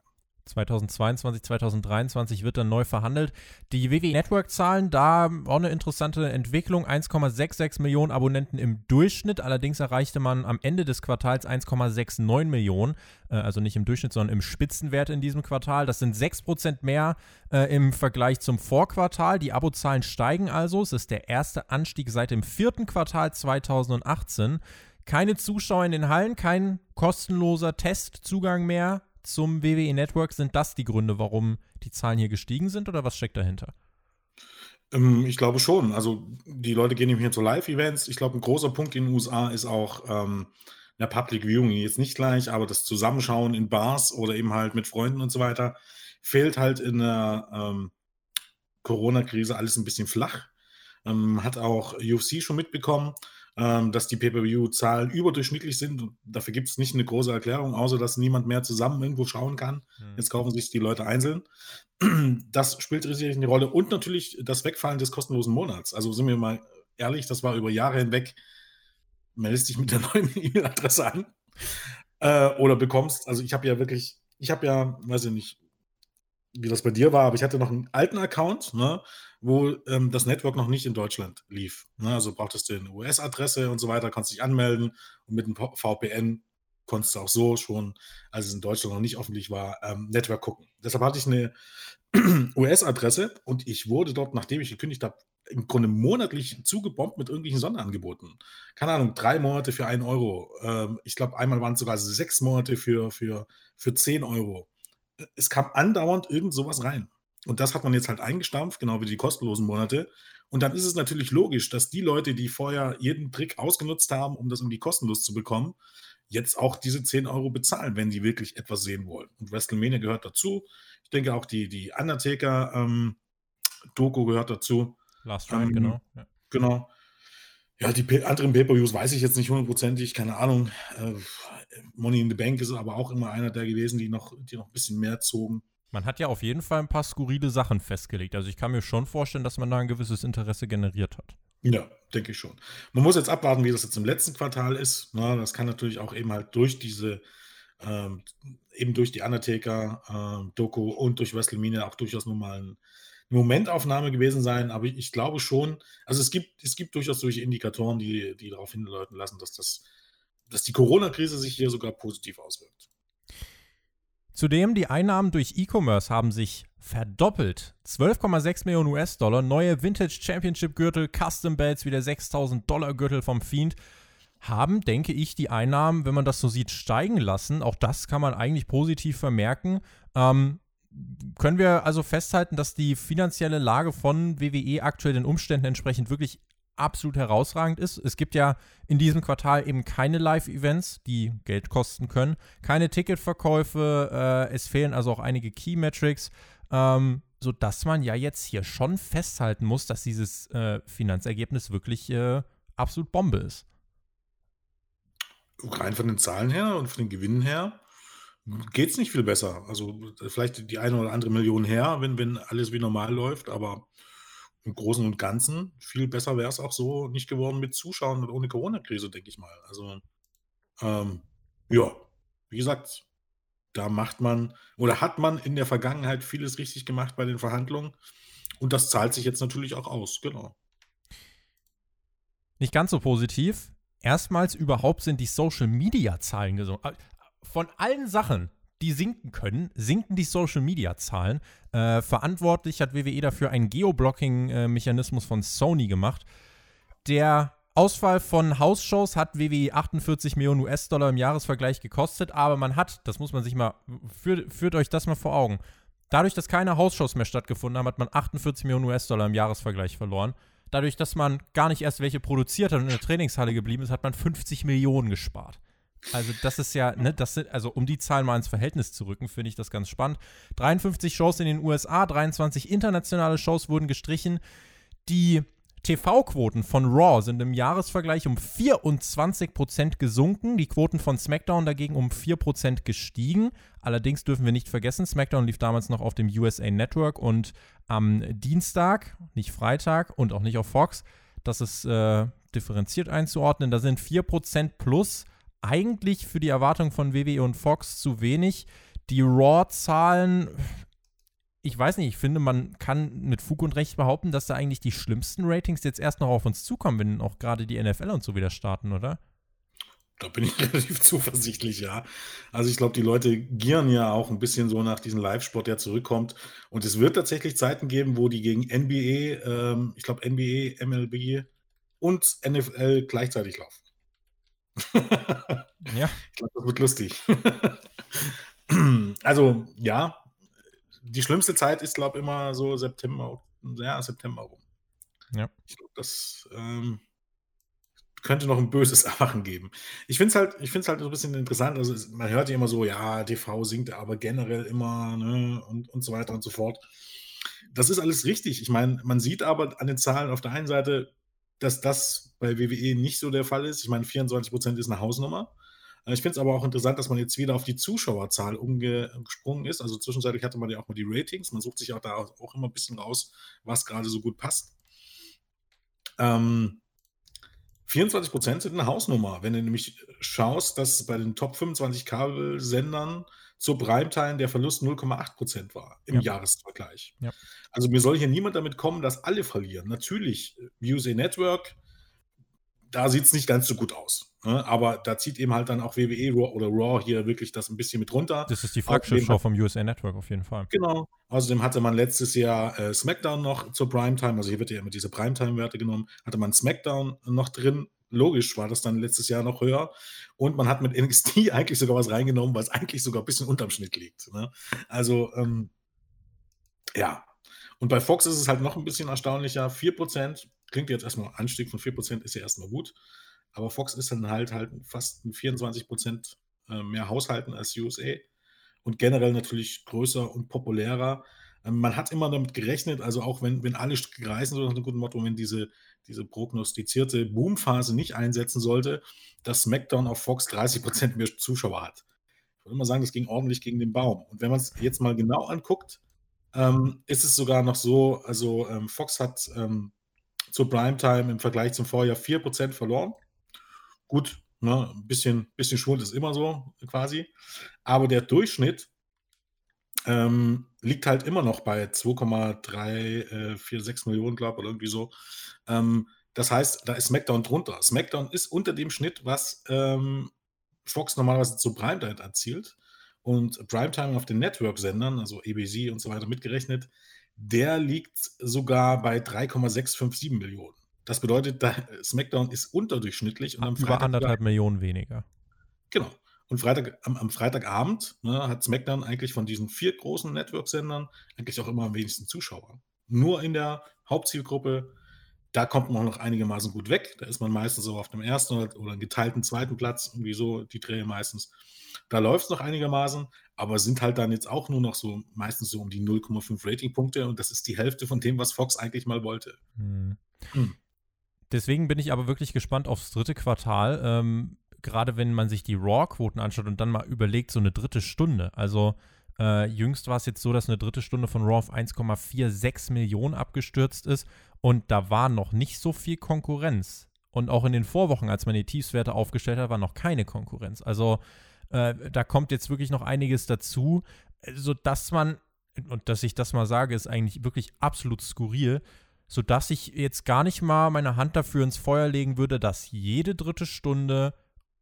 S1: 2022, 2023 wird dann neu verhandelt. Die WWE Network-Zahlen, da auch eine interessante Entwicklung. 1,66 Millionen Abonnenten im Durchschnitt. Allerdings erreichte man am Ende des Quartals 1,69 Millionen. Äh, also nicht im Durchschnitt, sondern im Spitzenwert in diesem Quartal. Das sind 6% mehr äh, im Vergleich zum Vorquartal. Die Abozahlen steigen also. Es ist der erste Anstieg seit dem vierten Quartal 2018. Keine Zuschauer in den Hallen, kein kostenloser Testzugang mehr zum WWE Network. Sind das die Gründe, warum die Zahlen hier gestiegen sind oder was steckt dahinter?
S2: Ähm, ich glaube schon. Also die Leute gehen eben hier zu Live-Events. Ich glaube, ein großer Punkt in den USA ist auch ähm, ja, Public Viewing jetzt nicht gleich, aber das Zusammenschauen in Bars oder eben halt mit Freunden und so weiter fehlt halt in der ähm, Corona-Krise alles ein bisschen flach. Ähm, hat auch UFC schon mitbekommen ähm, dass die Pay-Per-View-Zahlen überdurchschnittlich sind. Und dafür gibt es nicht eine große Erklärung, außer dass niemand mehr zusammen irgendwo schauen kann. Mhm. Jetzt kaufen sich die Leute einzeln. Das spielt richtig eine Rolle. Und natürlich das Wegfallen des kostenlosen Monats. Also sind wir mal ehrlich, das war über Jahre hinweg. Meldest dich mit der neuen E-Mail-Adresse an äh, oder bekommst. Also ich habe ja wirklich, ich habe ja, weiß ich nicht, wie das bei dir war, aber ich hatte noch einen alten Account, ne, wo ähm, das Network noch nicht in Deutschland lief. Ne? Also brauchtest du eine US-Adresse und so weiter, konntest dich anmelden und mit einem VPN konntest du auch so schon, als es in Deutschland noch nicht öffentlich war, ähm, Network gucken. Deshalb hatte ich eine US-Adresse und ich wurde dort, nachdem ich gekündigt habe, im Grunde monatlich zugebombt mit irgendwelchen Sonderangeboten. Keine Ahnung, drei Monate für einen Euro. Ähm, ich glaube, einmal waren es sogar sechs Monate für, für, für zehn Euro es kam andauernd irgend sowas rein. Und das hat man jetzt halt eingestampft, genau wie die kostenlosen Monate. Und dann ist es natürlich logisch, dass die Leute, die vorher jeden Trick ausgenutzt haben, um das irgendwie kostenlos zu bekommen, jetzt auch diese 10 Euro bezahlen, wenn sie wirklich etwas sehen wollen. Und WrestleMania gehört dazu. Ich denke auch die, die Undertaker-Doku ähm, gehört dazu.
S1: Last Ride, ähm, genau.
S2: Ja. Genau. Ja, die anderen Pay-Per-Views weiß ich jetzt nicht hundertprozentig, keine Ahnung. Äh, Money in the Bank ist aber auch immer einer der gewesen, die noch, die noch ein bisschen mehr zogen.
S1: Man hat ja auf jeden Fall ein paar skurrile Sachen festgelegt. Also ich kann mir schon vorstellen, dass man da ein gewisses Interesse generiert hat.
S2: Ja, denke ich schon. Man muss jetzt abwarten, wie das jetzt im letzten Quartal ist. Na, das kann natürlich auch eben halt durch diese, ähm, eben durch die Undertaker, ähm, und durch WrestleMania auch durchaus nochmal ein Momentaufnahme gewesen sein, aber ich glaube schon, also es gibt, es gibt durchaus solche Indikatoren, die, die darauf hindeuten lassen, dass, das, dass die Corona-Krise sich hier sogar positiv auswirkt.
S1: Zudem, die Einnahmen durch E-Commerce haben sich verdoppelt. 12,6 Millionen US-Dollar, neue Vintage Championship-Gürtel, Custom Belts wie der 6000 Dollar Gürtel vom Fiend haben, denke ich, die Einnahmen, wenn man das so sieht, steigen lassen. Auch das kann man eigentlich positiv vermerken. Ähm, können wir also festhalten, dass die finanzielle Lage von WWE aktuell den Umständen entsprechend wirklich absolut herausragend ist. Es gibt ja in diesem Quartal eben keine Live-Events, die Geld kosten können, keine Ticketverkäufe, äh, es fehlen also auch einige Key-Metrics, ähm, sodass man ja jetzt hier schon festhalten muss, dass dieses äh, Finanzergebnis wirklich äh, absolut Bombe ist.
S2: Rein von den Zahlen her und von den Gewinnen her geht es nicht viel besser. Also vielleicht die eine oder andere Million her, wenn, wenn alles wie normal läuft, aber im Großen und Ganzen viel besser wäre es auch so nicht geworden mit Zuschauern und ohne Corona-Krise, denke ich mal. Also ähm, ja, wie gesagt, da macht man oder hat man in der Vergangenheit vieles richtig gemacht bei den Verhandlungen und das zahlt sich jetzt natürlich auch aus, genau.
S1: Nicht ganz so positiv. Erstmals überhaupt sind die Social-Media-Zahlen gesunken von allen Sachen, die sinken können, sinken die Social Media Zahlen. Äh, verantwortlich hat WWE dafür einen Geoblocking-Mechanismus von Sony gemacht. Der Ausfall von Hausshows hat WWE 48 Millionen US-Dollar im Jahresvergleich gekostet, aber man hat, das muss man sich mal, führt, führt euch das mal vor Augen. Dadurch, dass keine Hausshows mehr stattgefunden haben, hat man 48 Millionen US-Dollar im Jahresvergleich verloren. Dadurch, dass man gar nicht erst welche produziert hat und in der Trainingshalle geblieben ist, hat man 50 Millionen gespart. Also das ist ja, ne, das sind, also um die Zahlen mal ins Verhältnis zu rücken, finde ich das ganz spannend. 53 Shows in den USA, 23 internationale Shows wurden gestrichen. Die TV-Quoten von Raw sind im Jahresvergleich um 24% gesunken, die Quoten von SmackDown dagegen um 4% gestiegen. Allerdings dürfen wir nicht vergessen, SmackDown lief damals noch auf dem USA Network und am Dienstag, nicht Freitag und auch nicht auf Fox. Das ist äh, differenziert einzuordnen. Da sind 4% plus eigentlich für die Erwartung von WWE und Fox zu wenig. Die Raw-Zahlen, ich weiß nicht, ich finde, man kann mit Fug und Recht behaupten, dass da eigentlich die schlimmsten Ratings jetzt erst noch auf uns zukommen, wenn auch gerade die NFL und so wieder starten, oder?
S2: Da bin ich relativ zuversichtlich, ja. Also ich glaube, die Leute gieren ja auch ein bisschen so nach diesem Live-Sport, der zurückkommt. Und es wird tatsächlich Zeiten geben, wo die gegen NBA, ähm, ich glaube NBA, MLB und NFL gleichzeitig laufen.
S1: ja.
S2: Ich glaube, das wird lustig. also, ja, die schlimmste Zeit ist, glaube ich, immer so September, ja, September rum.
S1: Ja.
S2: Ich glaube, das ähm, könnte noch ein böses Erwachen geben. Ich finde es halt, ich halt so ein bisschen interessant. Also, man hört ja immer so, ja, TV sinkt aber generell immer ne, und, und so weiter und so fort. Das ist alles richtig. Ich meine, man sieht aber an den Zahlen auf der einen Seite, dass das bei WWE nicht so der Fall ist. Ich meine, 24 Prozent ist eine Hausnummer. Äh, ich finde es aber auch interessant, dass man jetzt wieder auf die Zuschauerzahl umgesprungen ist. Also zwischenzeitlich hatte man ja auch mal die Ratings. Man sucht sich auch da auch immer ein bisschen raus, was gerade so gut passt. Ähm, 24 Prozent sind eine Hausnummer. Wenn du nämlich schaust, dass bei den Top 25 Kabelsendern zur Primetime der Verlust 0,8 Prozent war im ja. Jahresvergleich.
S1: Ja.
S2: Also mir soll hier niemand damit kommen, dass alle verlieren. Natürlich, USA Network, da sieht es nicht ganz so gut aus. Ne? Aber da zieht eben halt dann auch WWE oder Raw hier wirklich das ein bisschen mit runter.
S1: Das ist die Flaggschiff-Show vom USA Network auf jeden Fall.
S2: Genau. Außerdem hatte man letztes Jahr äh, SmackDown noch zur Primetime, also hier wird ja immer diese Primetime-Werte genommen, hatte man SmackDown noch drin. Logisch war das dann letztes Jahr noch höher. Und man hat mit NXT eigentlich sogar was reingenommen, was eigentlich sogar ein bisschen unterm Schnitt liegt. Ne? Also, ähm, ja, und bei Fox ist es halt noch ein bisschen erstaunlicher. 4% klingt jetzt erstmal, Anstieg von 4% ist ja erstmal gut. Aber Fox ist dann halt, halt fast 24% äh, mehr Haushalten als USA und generell natürlich größer und populärer. Ähm, man hat immer damit gerechnet, also auch wenn, wenn alle reißen, so nach dem guten Motto, wenn diese, diese prognostizierte Boomphase nicht einsetzen sollte, dass SmackDown auf Fox 30% mehr Zuschauer hat. Ich würde mal sagen, das ging ordentlich gegen den Baum. Und wenn man es jetzt mal genau anguckt, ähm, ist es sogar noch so, also ähm, Fox hat ähm, zur Primetime im Vergleich zum Vorjahr 4% verloren. Gut, ne, ein bisschen, bisschen Schwund ist immer so quasi. Aber der Durchschnitt ähm, liegt halt immer noch bei 2,346 äh, Millionen, glaube ich, oder irgendwie so. Ähm, das heißt, da ist SmackDown drunter. SmackDown ist unter dem Schnitt, was ähm, Fox normalerweise zu Primetime erzielt. Und Primetime auf den Network-Sendern, also ABC und so weiter mitgerechnet, der liegt sogar bei 3,657 Millionen. Das bedeutet, da, SmackDown ist unterdurchschnittlich
S1: und am Über Freitag anderthalb Millionen weniger.
S2: Genau. Und Freitag, am, am Freitagabend ne, hat SmackDown eigentlich von diesen vier großen Network-Sendern eigentlich auch immer am wenigsten Zuschauer. Nur in der Hauptzielgruppe, da kommt man noch einigermaßen gut weg. Da ist man meistens so auf dem ersten oder, oder geteilten zweiten Platz, irgendwie so die Dreh meistens. Da läuft es noch einigermaßen, aber sind halt dann jetzt auch nur noch so meistens so um die 0,5 Ratingpunkte und das ist die Hälfte von dem, was Fox eigentlich mal wollte. Hm.
S1: Hm. Deswegen bin ich aber wirklich gespannt aufs dritte Quartal. Ähm, gerade wenn man sich die Raw-Quoten anschaut und dann mal überlegt, so eine dritte Stunde. Also äh, jüngst war es jetzt so, dass eine dritte Stunde von Raw auf 1,46 Millionen abgestürzt ist und da war noch nicht so viel Konkurrenz. Und auch in den Vorwochen, als man die Tiefswerte aufgestellt hat, war noch keine Konkurrenz. Also äh, da kommt jetzt wirklich noch einiges dazu, sodass man, und dass ich das mal sage, ist eigentlich wirklich absolut skurril, sodass ich jetzt gar nicht mal meine Hand dafür ins Feuer legen würde, dass jede dritte Stunde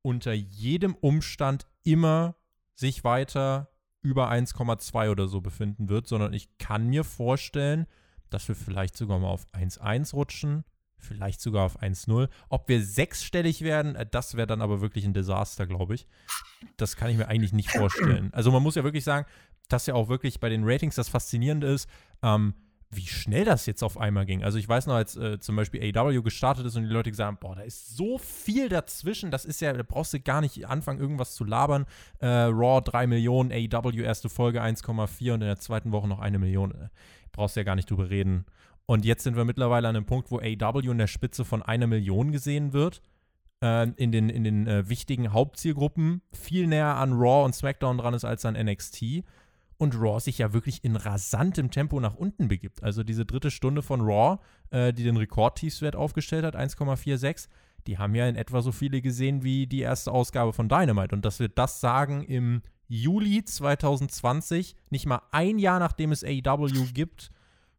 S1: unter jedem Umstand immer sich weiter über 1,2 oder so befinden wird, sondern ich kann mir vorstellen, dass wir vielleicht sogar mal auf 1,1 rutschen, vielleicht sogar auf 1,0. Ob wir sechsstellig werden, äh, das wäre dann aber wirklich ein Desaster, glaube ich. Das kann ich mir eigentlich nicht vorstellen. Also man muss ja wirklich sagen, dass ja auch wirklich bei den Ratings das Faszinierende ist, ähm, wie schnell das jetzt auf einmal ging. Also ich weiß noch, als äh, zum Beispiel AW gestartet ist und die Leute gesagt haben, boah, da ist so viel dazwischen, das ist ja, da brauchst du gar nicht anfangen, irgendwas zu labern. Äh, Raw 3 Millionen, AW erste Folge 1,4 und in der zweiten Woche noch eine Million. Äh, brauchst du ja gar nicht drüber reden. Und jetzt sind wir mittlerweile an einem Punkt, wo AW in der Spitze von einer Million gesehen wird. Äh, in den, in den äh, wichtigen Hauptzielgruppen viel näher an Raw und SmackDown dran ist als an NXT und Raw sich ja wirklich in rasantem Tempo nach unten begibt. Also diese dritte Stunde von Raw, äh, die den Rekord-Tiefswert aufgestellt hat, 1,46, die haben ja in etwa so viele gesehen wie die erste Ausgabe von Dynamite. Und dass wir das sagen im Juli 2020, nicht mal ein Jahr nachdem es AEW gibt,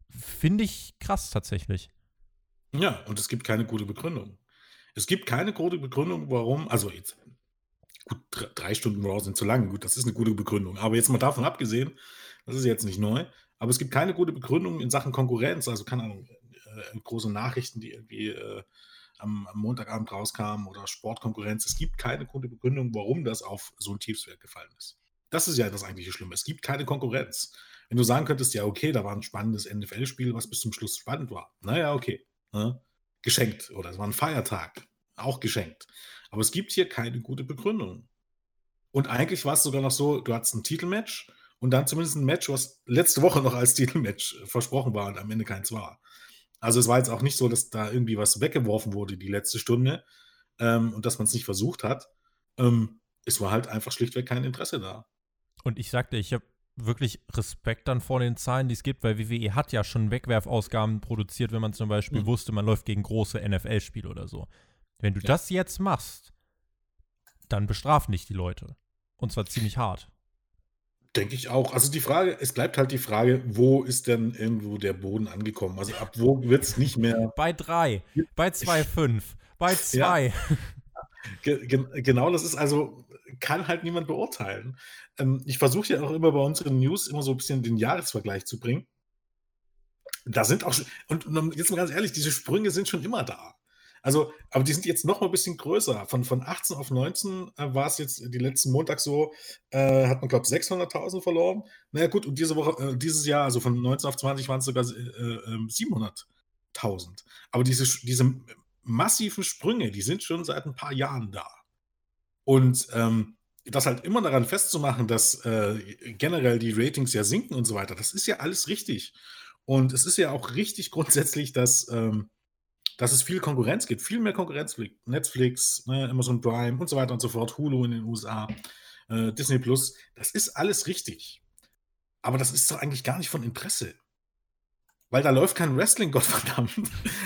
S1: finde ich krass tatsächlich.
S2: Ja, und es gibt keine gute Begründung. Es gibt keine gute Begründung, warum, also jetzt Gut, drei Stunden Raw sind zu lang. Gut, das ist eine gute Begründung. Aber jetzt mal davon abgesehen, das ist jetzt nicht neu, aber es gibt keine gute Begründung in Sachen Konkurrenz. Also, keine Ahnung, äh, große Nachrichten, die irgendwie äh, am, am, Montagabend rauskamen oder Sportkonkurrenz. Es gibt keine gute Begründung, warum das auf so ein Tiefswert gefallen ist. Das ist ja das eigentliche Schlimme. Es gibt keine Konkurrenz. Wenn du sagen könntest, ja, okay, da war ein spannendes NFL-Spiel, was bis zum Schluss spannend war. Naja, okay. Ne? Geschenkt. Oder es war ein Feiertag. Auch geschenkt. Aber es gibt hier keine gute Begründung. Und eigentlich war es sogar noch so, du hattest ein Titelmatch und dann zumindest ein Match, was letzte Woche noch als Titelmatch versprochen war und am Ende keins war. Also es war jetzt auch nicht so, dass da irgendwie was weggeworfen wurde die letzte Stunde ähm, und dass man es nicht versucht hat. Ähm, es war halt einfach schlichtweg kein Interesse da.
S1: Und ich sagte, ich habe wirklich Respekt dann vor den Zahlen, die es gibt, weil WWE hat ja schon Wegwerfausgaben produziert, wenn man zum Beispiel mhm. wusste, man läuft gegen große NFL-Spiele oder so. Wenn du ja. das jetzt machst, dann bestrafen dich die Leute. Und zwar ziemlich hart.
S2: Denke ich auch. Also die Frage, es bleibt halt die Frage, wo ist denn irgendwo der Boden angekommen? Also ab wo wird es nicht mehr.
S1: Bei drei, bei 2,5, bei zwei. Ja.
S2: Ge genau, das ist also, kann halt niemand beurteilen. Ähm, ich versuche ja auch immer bei unseren News immer so ein bisschen den Jahresvergleich zu bringen. Da sind auch schon, und jetzt mal ganz ehrlich, diese Sprünge sind schon immer da. Also, aber die sind jetzt noch mal ein bisschen größer. Von, von 18 auf 19 äh, war es jetzt die letzten Montag so, äh, hat man, glaube ich, 600.000 verloren. Naja, gut, und diese Woche, äh, dieses Jahr, also von 19 auf 20 waren es sogar 700.000. Ähm, aber diese, diese massiven Sprünge, die sind schon seit ein paar Jahren da. Und ähm, das halt immer daran festzumachen, dass äh, generell die Ratings ja sinken und so weiter, das ist ja alles richtig. Und es ist ja auch richtig grundsätzlich, dass, ähm, dass es viel Konkurrenz gibt, viel mehr Konkurrenz. Netflix, ne, Amazon Prime und so weiter und so fort, Hulu in den USA, äh, Disney Plus, das ist alles richtig. Aber das ist doch eigentlich gar nicht von Interesse. Weil da läuft kein Wrestling, Gottverdammt.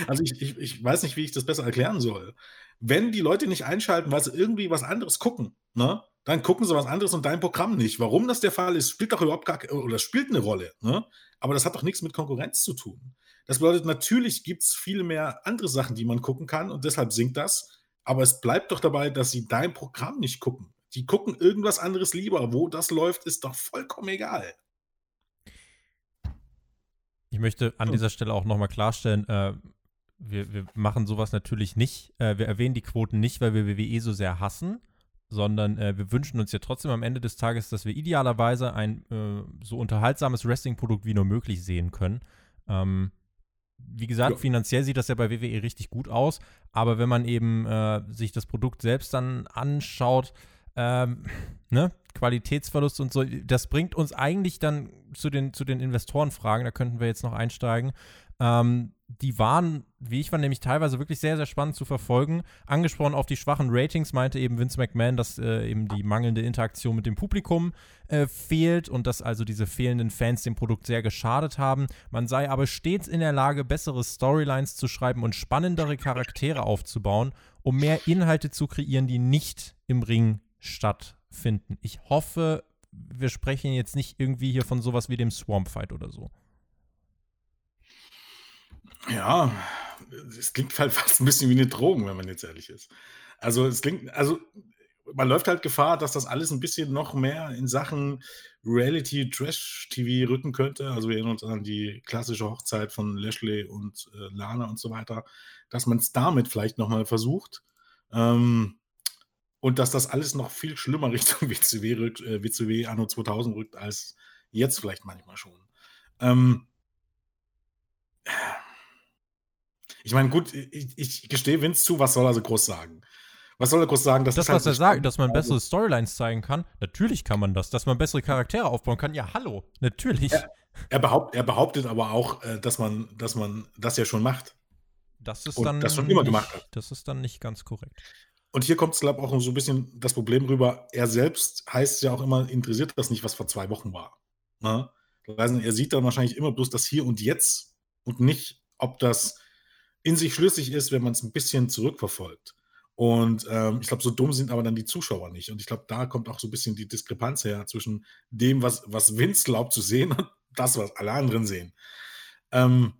S2: Also ich, ich, ich weiß nicht, wie ich das besser erklären soll. Wenn die Leute nicht einschalten, weil sie irgendwie was anderes gucken, ne, dann gucken sie was anderes und dein Programm nicht. Warum das der Fall ist, spielt doch überhaupt gar oder spielt eine Rolle. Ne? Aber das hat doch nichts mit Konkurrenz zu tun. Das bedeutet, natürlich gibt es viel mehr andere Sachen, die man gucken kann und deshalb sinkt das. Aber es bleibt doch dabei, dass sie dein Programm nicht gucken. Die gucken irgendwas anderes lieber. Wo das läuft, ist doch vollkommen egal.
S1: Ich möchte an dieser Stelle auch nochmal klarstellen, äh, wir, wir, machen sowas natürlich nicht. Äh, wir erwähnen die Quoten nicht, weil wir WWE so sehr hassen, sondern äh, wir wünschen uns ja trotzdem am Ende des Tages, dass wir idealerweise ein äh, so unterhaltsames Wrestling-Produkt wie nur möglich sehen können. Ähm, wie gesagt, ja. finanziell sieht das ja bei WWE richtig gut aus, aber wenn man eben äh, sich das Produkt selbst dann anschaut, ähm, ne, Qualitätsverlust und so, das bringt uns eigentlich dann zu den, zu den Investorenfragen, da könnten wir jetzt noch einsteigen. Ähm, die waren, wie ich fand, nämlich teilweise wirklich sehr, sehr spannend zu verfolgen. Angesprochen auf die schwachen Ratings meinte eben Vince McMahon, dass äh, eben die mangelnde Interaktion mit dem Publikum äh, fehlt und dass also diese fehlenden Fans dem Produkt sehr geschadet haben. Man sei aber stets in der Lage, bessere Storylines zu schreiben und spannendere Charaktere aufzubauen, um mehr Inhalte zu kreieren, die nicht im Ring stattfinden. Ich hoffe, wir sprechen jetzt nicht irgendwie hier von sowas wie dem Swamp Fight oder so.
S2: Ja, es klingt halt fast ein bisschen wie eine Drohung, wenn man jetzt ehrlich ist. Also es klingt, also man läuft halt Gefahr, dass das alles ein bisschen noch mehr in Sachen Reality Trash TV rücken könnte. Also wir erinnern uns an die klassische Hochzeit von Lashley und äh, Lana und so weiter, dass man es damit vielleicht nochmal versucht. Ähm, und dass das alles noch viel schlimmer Richtung WCW rückt, äh, WCW Anno 2000 rückt, als jetzt vielleicht manchmal schon. Ähm, ich meine, gut, ich, ich gestehe Vince zu, was soll er so groß sagen? Was soll er groß sagen?
S1: Das, das halt was er sagt, dass man bessere Storylines zeigen kann, natürlich kann man das. Dass man bessere Charaktere aufbauen kann, ja, hallo, natürlich.
S2: Er, er, behaupt, er behauptet aber auch, äh, dass man, dass man das ja schon macht.
S1: Das ist dann
S2: das schon immer nicht, gemacht hat.
S1: Das ist dann nicht ganz korrekt.
S2: Und hier kommt es, glaube ich, auch so ein bisschen das Problem rüber. Er selbst heißt ja auch immer, interessiert das nicht, was vor zwei Wochen war. Ne? Er sieht dann wahrscheinlich immer bloß das Hier und Jetzt und nicht, ob das in sich schlüssig ist, wenn man es ein bisschen zurückverfolgt. Und ähm, ich glaube, so dumm sind aber dann die Zuschauer nicht. Und ich glaube, da kommt auch so ein bisschen die Diskrepanz her zwischen dem, was, was Vince glaubt zu sehen und das, was alle anderen sehen. Ähm,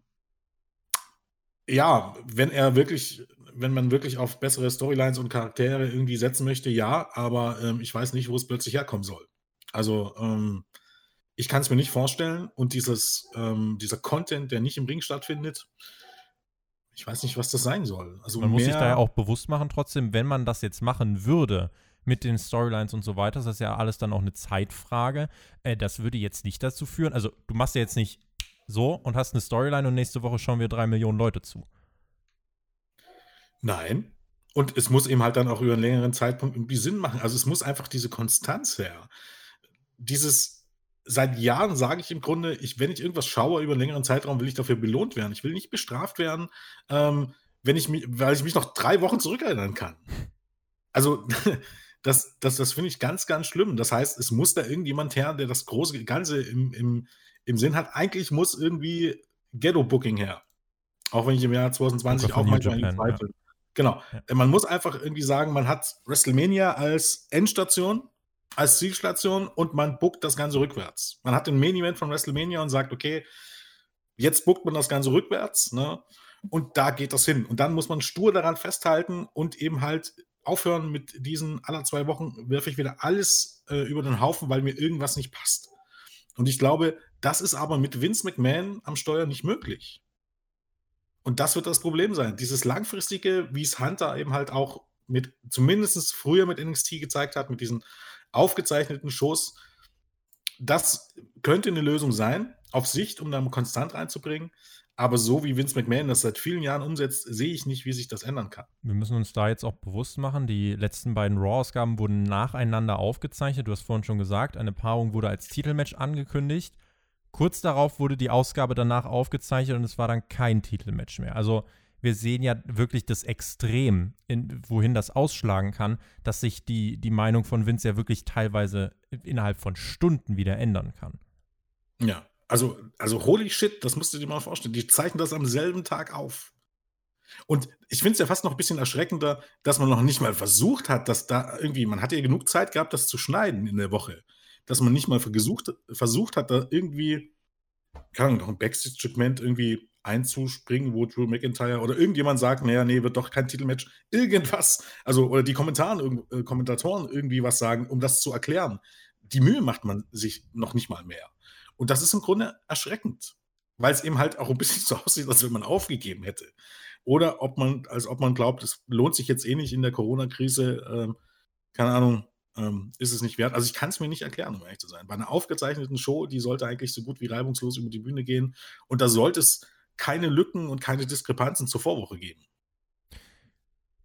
S2: ja, wenn er wirklich, wenn man wirklich auf bessere Storylines und Charaktere irgendwie setzen möchte, ja, aber ähm, ich weiß nicht, wo es plötzlich herkommen soll. Also, ähm, ich kann es mir nicht vorstellen. Und dieses, ähm, dieser Content, der nicht im Ring stattfindet, ich weiß nicht, was das sein soll.
S1: Also man muss sich da ja auch bewusst machen, trotzdem, wenn man das jetzt machen würde mit den Storylines und so weiter, das ist ja alles dann auch eine Zeitfrage. Äh, das würde jetzt nicht dazu führen. Also, du machst ja jetzt nicht so und hast eine Storyline und nächste Woche schauen wir drei Millionen Leute zu.
S2: Nein. Und es muss eben halt dann auch über einen längeren Zeitpunkt irgendwie Sinn machen. Also es muss einfach diese Konstanz her. Dieses, seit Jahren sage ich im Grunde, ich, wenn ich irgendwas schaue über einen längeren Zeitraum, will ich dafür belohnt werden. Ich will nicht bestraft werden, ähm, wenn ich mich, weil ich mich noch drei Wochen zurückerinnern kann. Also, das, das, das finde ich ganz, ganz schlimm. Das heißt, es muss da irgendjemand her, der das große Ganze im, im, im Sinn hat. Eigentlich muss irgendwie Ghetto-Booking her. Auch wenn ich im Jahr 2020 auch manchmal in Zweifel. Ja. Genau. Ja. Man muss einfach irgendwie sagen, man hat WrestleMania als Endstation als Zielstation und man bookt das Ganze rückwärts. Man hat den Main Event von WrestleMania und sagt, okay, jetzt bookt man das Ganze rückwärts, ne? Und da geht das hin. Und dann muss man stur daran festhalten und eben halt aufhören mit diesen aller zwei Wochen werfe ich wieder alles äh, über den Haufen, weil mir irgendwas nicht passt. Und ich glaube, das ist aber mit Vince McMahon am Steuer nicht möglich. Und das wird das Problem sein. Dieses langfristige, wie es Hunter eben halt auch mit, zumindest früher mit NXT gezeigt hat, mit diesen aufgezeichneten Shows. Das könnte eine Lösung sein, auf Sicht, um dann konstant reinzubringen. Aber so wie Vince McMahon das seit vielen Jahren umsetzt, sehe ich nicht, wie sich das ändern kann.
S1: Wir müssen uns da jetzt auch bewusst machen, die letzten beiden Raw-Ausgaben wurden nacheinander aufgezeichnet. Du hast vorhin schon gesagt, eine Paarung wurde als Titelmatch angekündigt. Kurz darauf wurde die Ausgabe danach aufgezeichnet und es war dann kein Titelmatch mehr. Also wir sehen ja wirklich das Extrem, in, wohin das ausschlagen kann, dass sich die, die Meinung von Vince ja wirklich teilweise innerhalb von Stunden wieder ändern kann.
S2: Ja, also, also holy shit, das musst du dir mal vorstellen. Die zeichnen das am selben Tag auf. Und ich finde es ja fast noch ein bisschen erschreckender, dass man noch nicht mal versucht hat, dass da irgendwie, man hat ja genug Zeit gehabt, das zu schneiden in der Woche, dass man nicht mal versucht, versucht hat, da irgendwie, keine Ahnung, noch ein Backstage-Segment irgendwie einzuspringen, wo Drew McIntyre oder irgendjemand sagt, naja, nee, wird doch kein Titelmatch, irgendwas, also, oder die Kommentaren, äh, Kommentatoren irgendwie was sagen, um das zu erklären. Die Mühe macht man sich noch nicht mal mehr. Und das ist im Grunde erschreckend, weil es eben halt auch ein bisschen so aussieht, als wenn man aufgegeben hätte. Oder ob man, als ob man glaubt, es lohnt sich jetzt eh nicht in der Corona-Krise, ähm, keine Ahnung, ähm, ist es nicht wert. Also ich kann es mir nicht erklären, um ehrlich zu sein. Bei einer aufgezeichneten Show, die sollte eigentlich so gut wie reibungslos über die Bühne gehen. Und da sollte es keine Lücken und keine Diskrepanzen zur Vorwoche geben.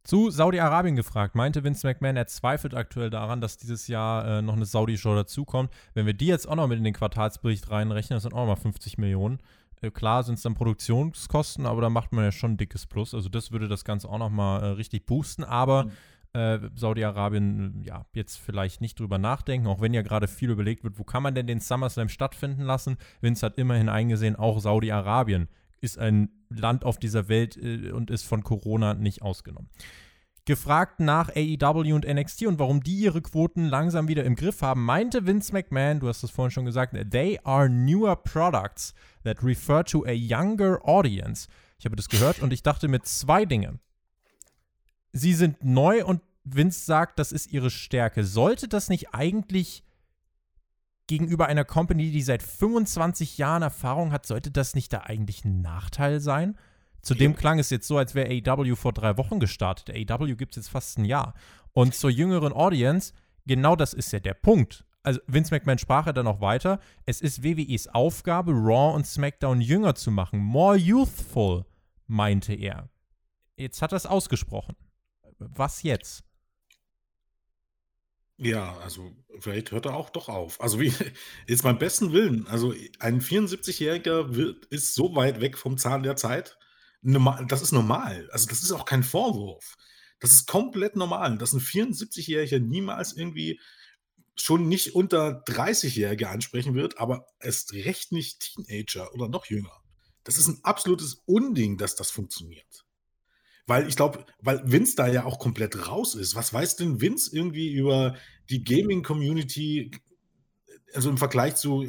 S1: Zu Saudi-Arabien gefragt, meinte Vince McMahon, er zweifelt aktuell daran, dass dieses Jahr äh, noch eine Saudi-Show dazukommt. Wenn wir die jetzt auch noch mit in den Quartalsbericht reinrechnen, das sind auch noch mal 50 Millionen. Äh, klar sind es dann Produktionskosten, aber da macht man ja schon ein dickes Plus. Also das würde das Ganze auch noch mal äh, richtig boosten. Aber mhm. äh, Saudi-Arabien, ja, jetzt vielleicht nicht drüber nachdenken, auch wenn ja gerade viel überlegt wird, wo kann man denn den SummerSlam stattfinden lassen. Vince hat immerhin eingesehen, auch Saudi-Arabien ist ein Land auf dieser Welt äh, und ist von Corona nicht ausgenommen. Gefragt nach AEW und NXT und warum die ihre Quoten langsam wieder im Griff haben, meinte Vince McMahon, du hast es vorhin schon gesagt, they are newer products that refer to a younger audience. Ich habe das gehört und ich dachte mir zwei Dinge. Sie sind neu und Vince sagt, das ist ihre Stärke. Sollte das nicht eigentlich gegenüber einer Company, die seit 25 Jahren Erfahrung hat, sollte das nicht da eigentlich ein Nachteil sein? Zudem klang es jetzt so, als wäre AEW vor drei Wochen gestartet. AEW gibt es jetzt fast ein Jahr. Und zur jüngeren Audience, genau das ist ja der Punkt. Also Vince McMahon sprach ja dann noch weiter. Es ist WWEs Aufgabe, Raw und SmackDown jünger zu machen. More youthful, meinte er. Jetzt hat er es ausgesprochen. Was jetzt?
S2: Ja, also vielleicht hört er auch doch auf. Also wie jetzt beim besten Willen, also ein 74-Jähriger ist so weit weg vom Zahn der Zeit. das ist normal. Also das ist auch kein Vorwurf. Das ist komplett normal, dass ein 74-Jähriger niemals irgendwie schon nicht unter 30-Jährige ansprechen wird, aber erst recht nicht Teenager oder noch jünger. Das ist ein absolutes Unding, dass das funktioniert. Weil ich glaube, weil Vince da ja auch komplett raus ist. Was weiß denn Vince irgendwie über die Gaming-Community, also im Vergleich zu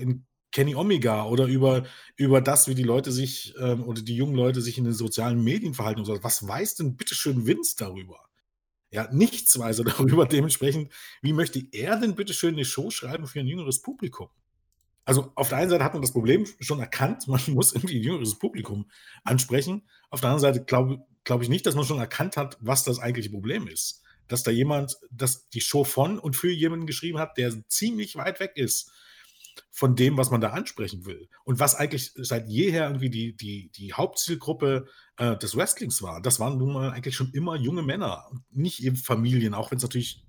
S2: Kenny Omega oder über, über das, wie die Leute sich ähm, oder die jungen Leute sich in den sozialen Medien verhalten und so. Was weiß denn bitteschön Vince darüber? Ja, nichts weiß er darüber. Dementsprechend, wie möchte er denn bitteschön eine Show schreiben für ein jüngeres Publikum? Also auf der einen Seite hat man das Problem schon erkannt, man muss irgendwie ein jüngeres Publikum ansprechen. Auf der anderen Seite glaube glaube ich nicht, dass man schon erkannt hat, was das eigentliche Problem ist. Dass da jemand, dass die Show von und für jemanden geschrieben hat, der ziemlich weit weg ist von dem, was man da ansprechen will. Und was eigentlich seit jeher irgendwie die, die, die Hauptzielgruppe äh, des Wrestlings war. Das waren nun mal eigentlich schon immer junge Männer, nicht eben Familien, auch wenn es natürlich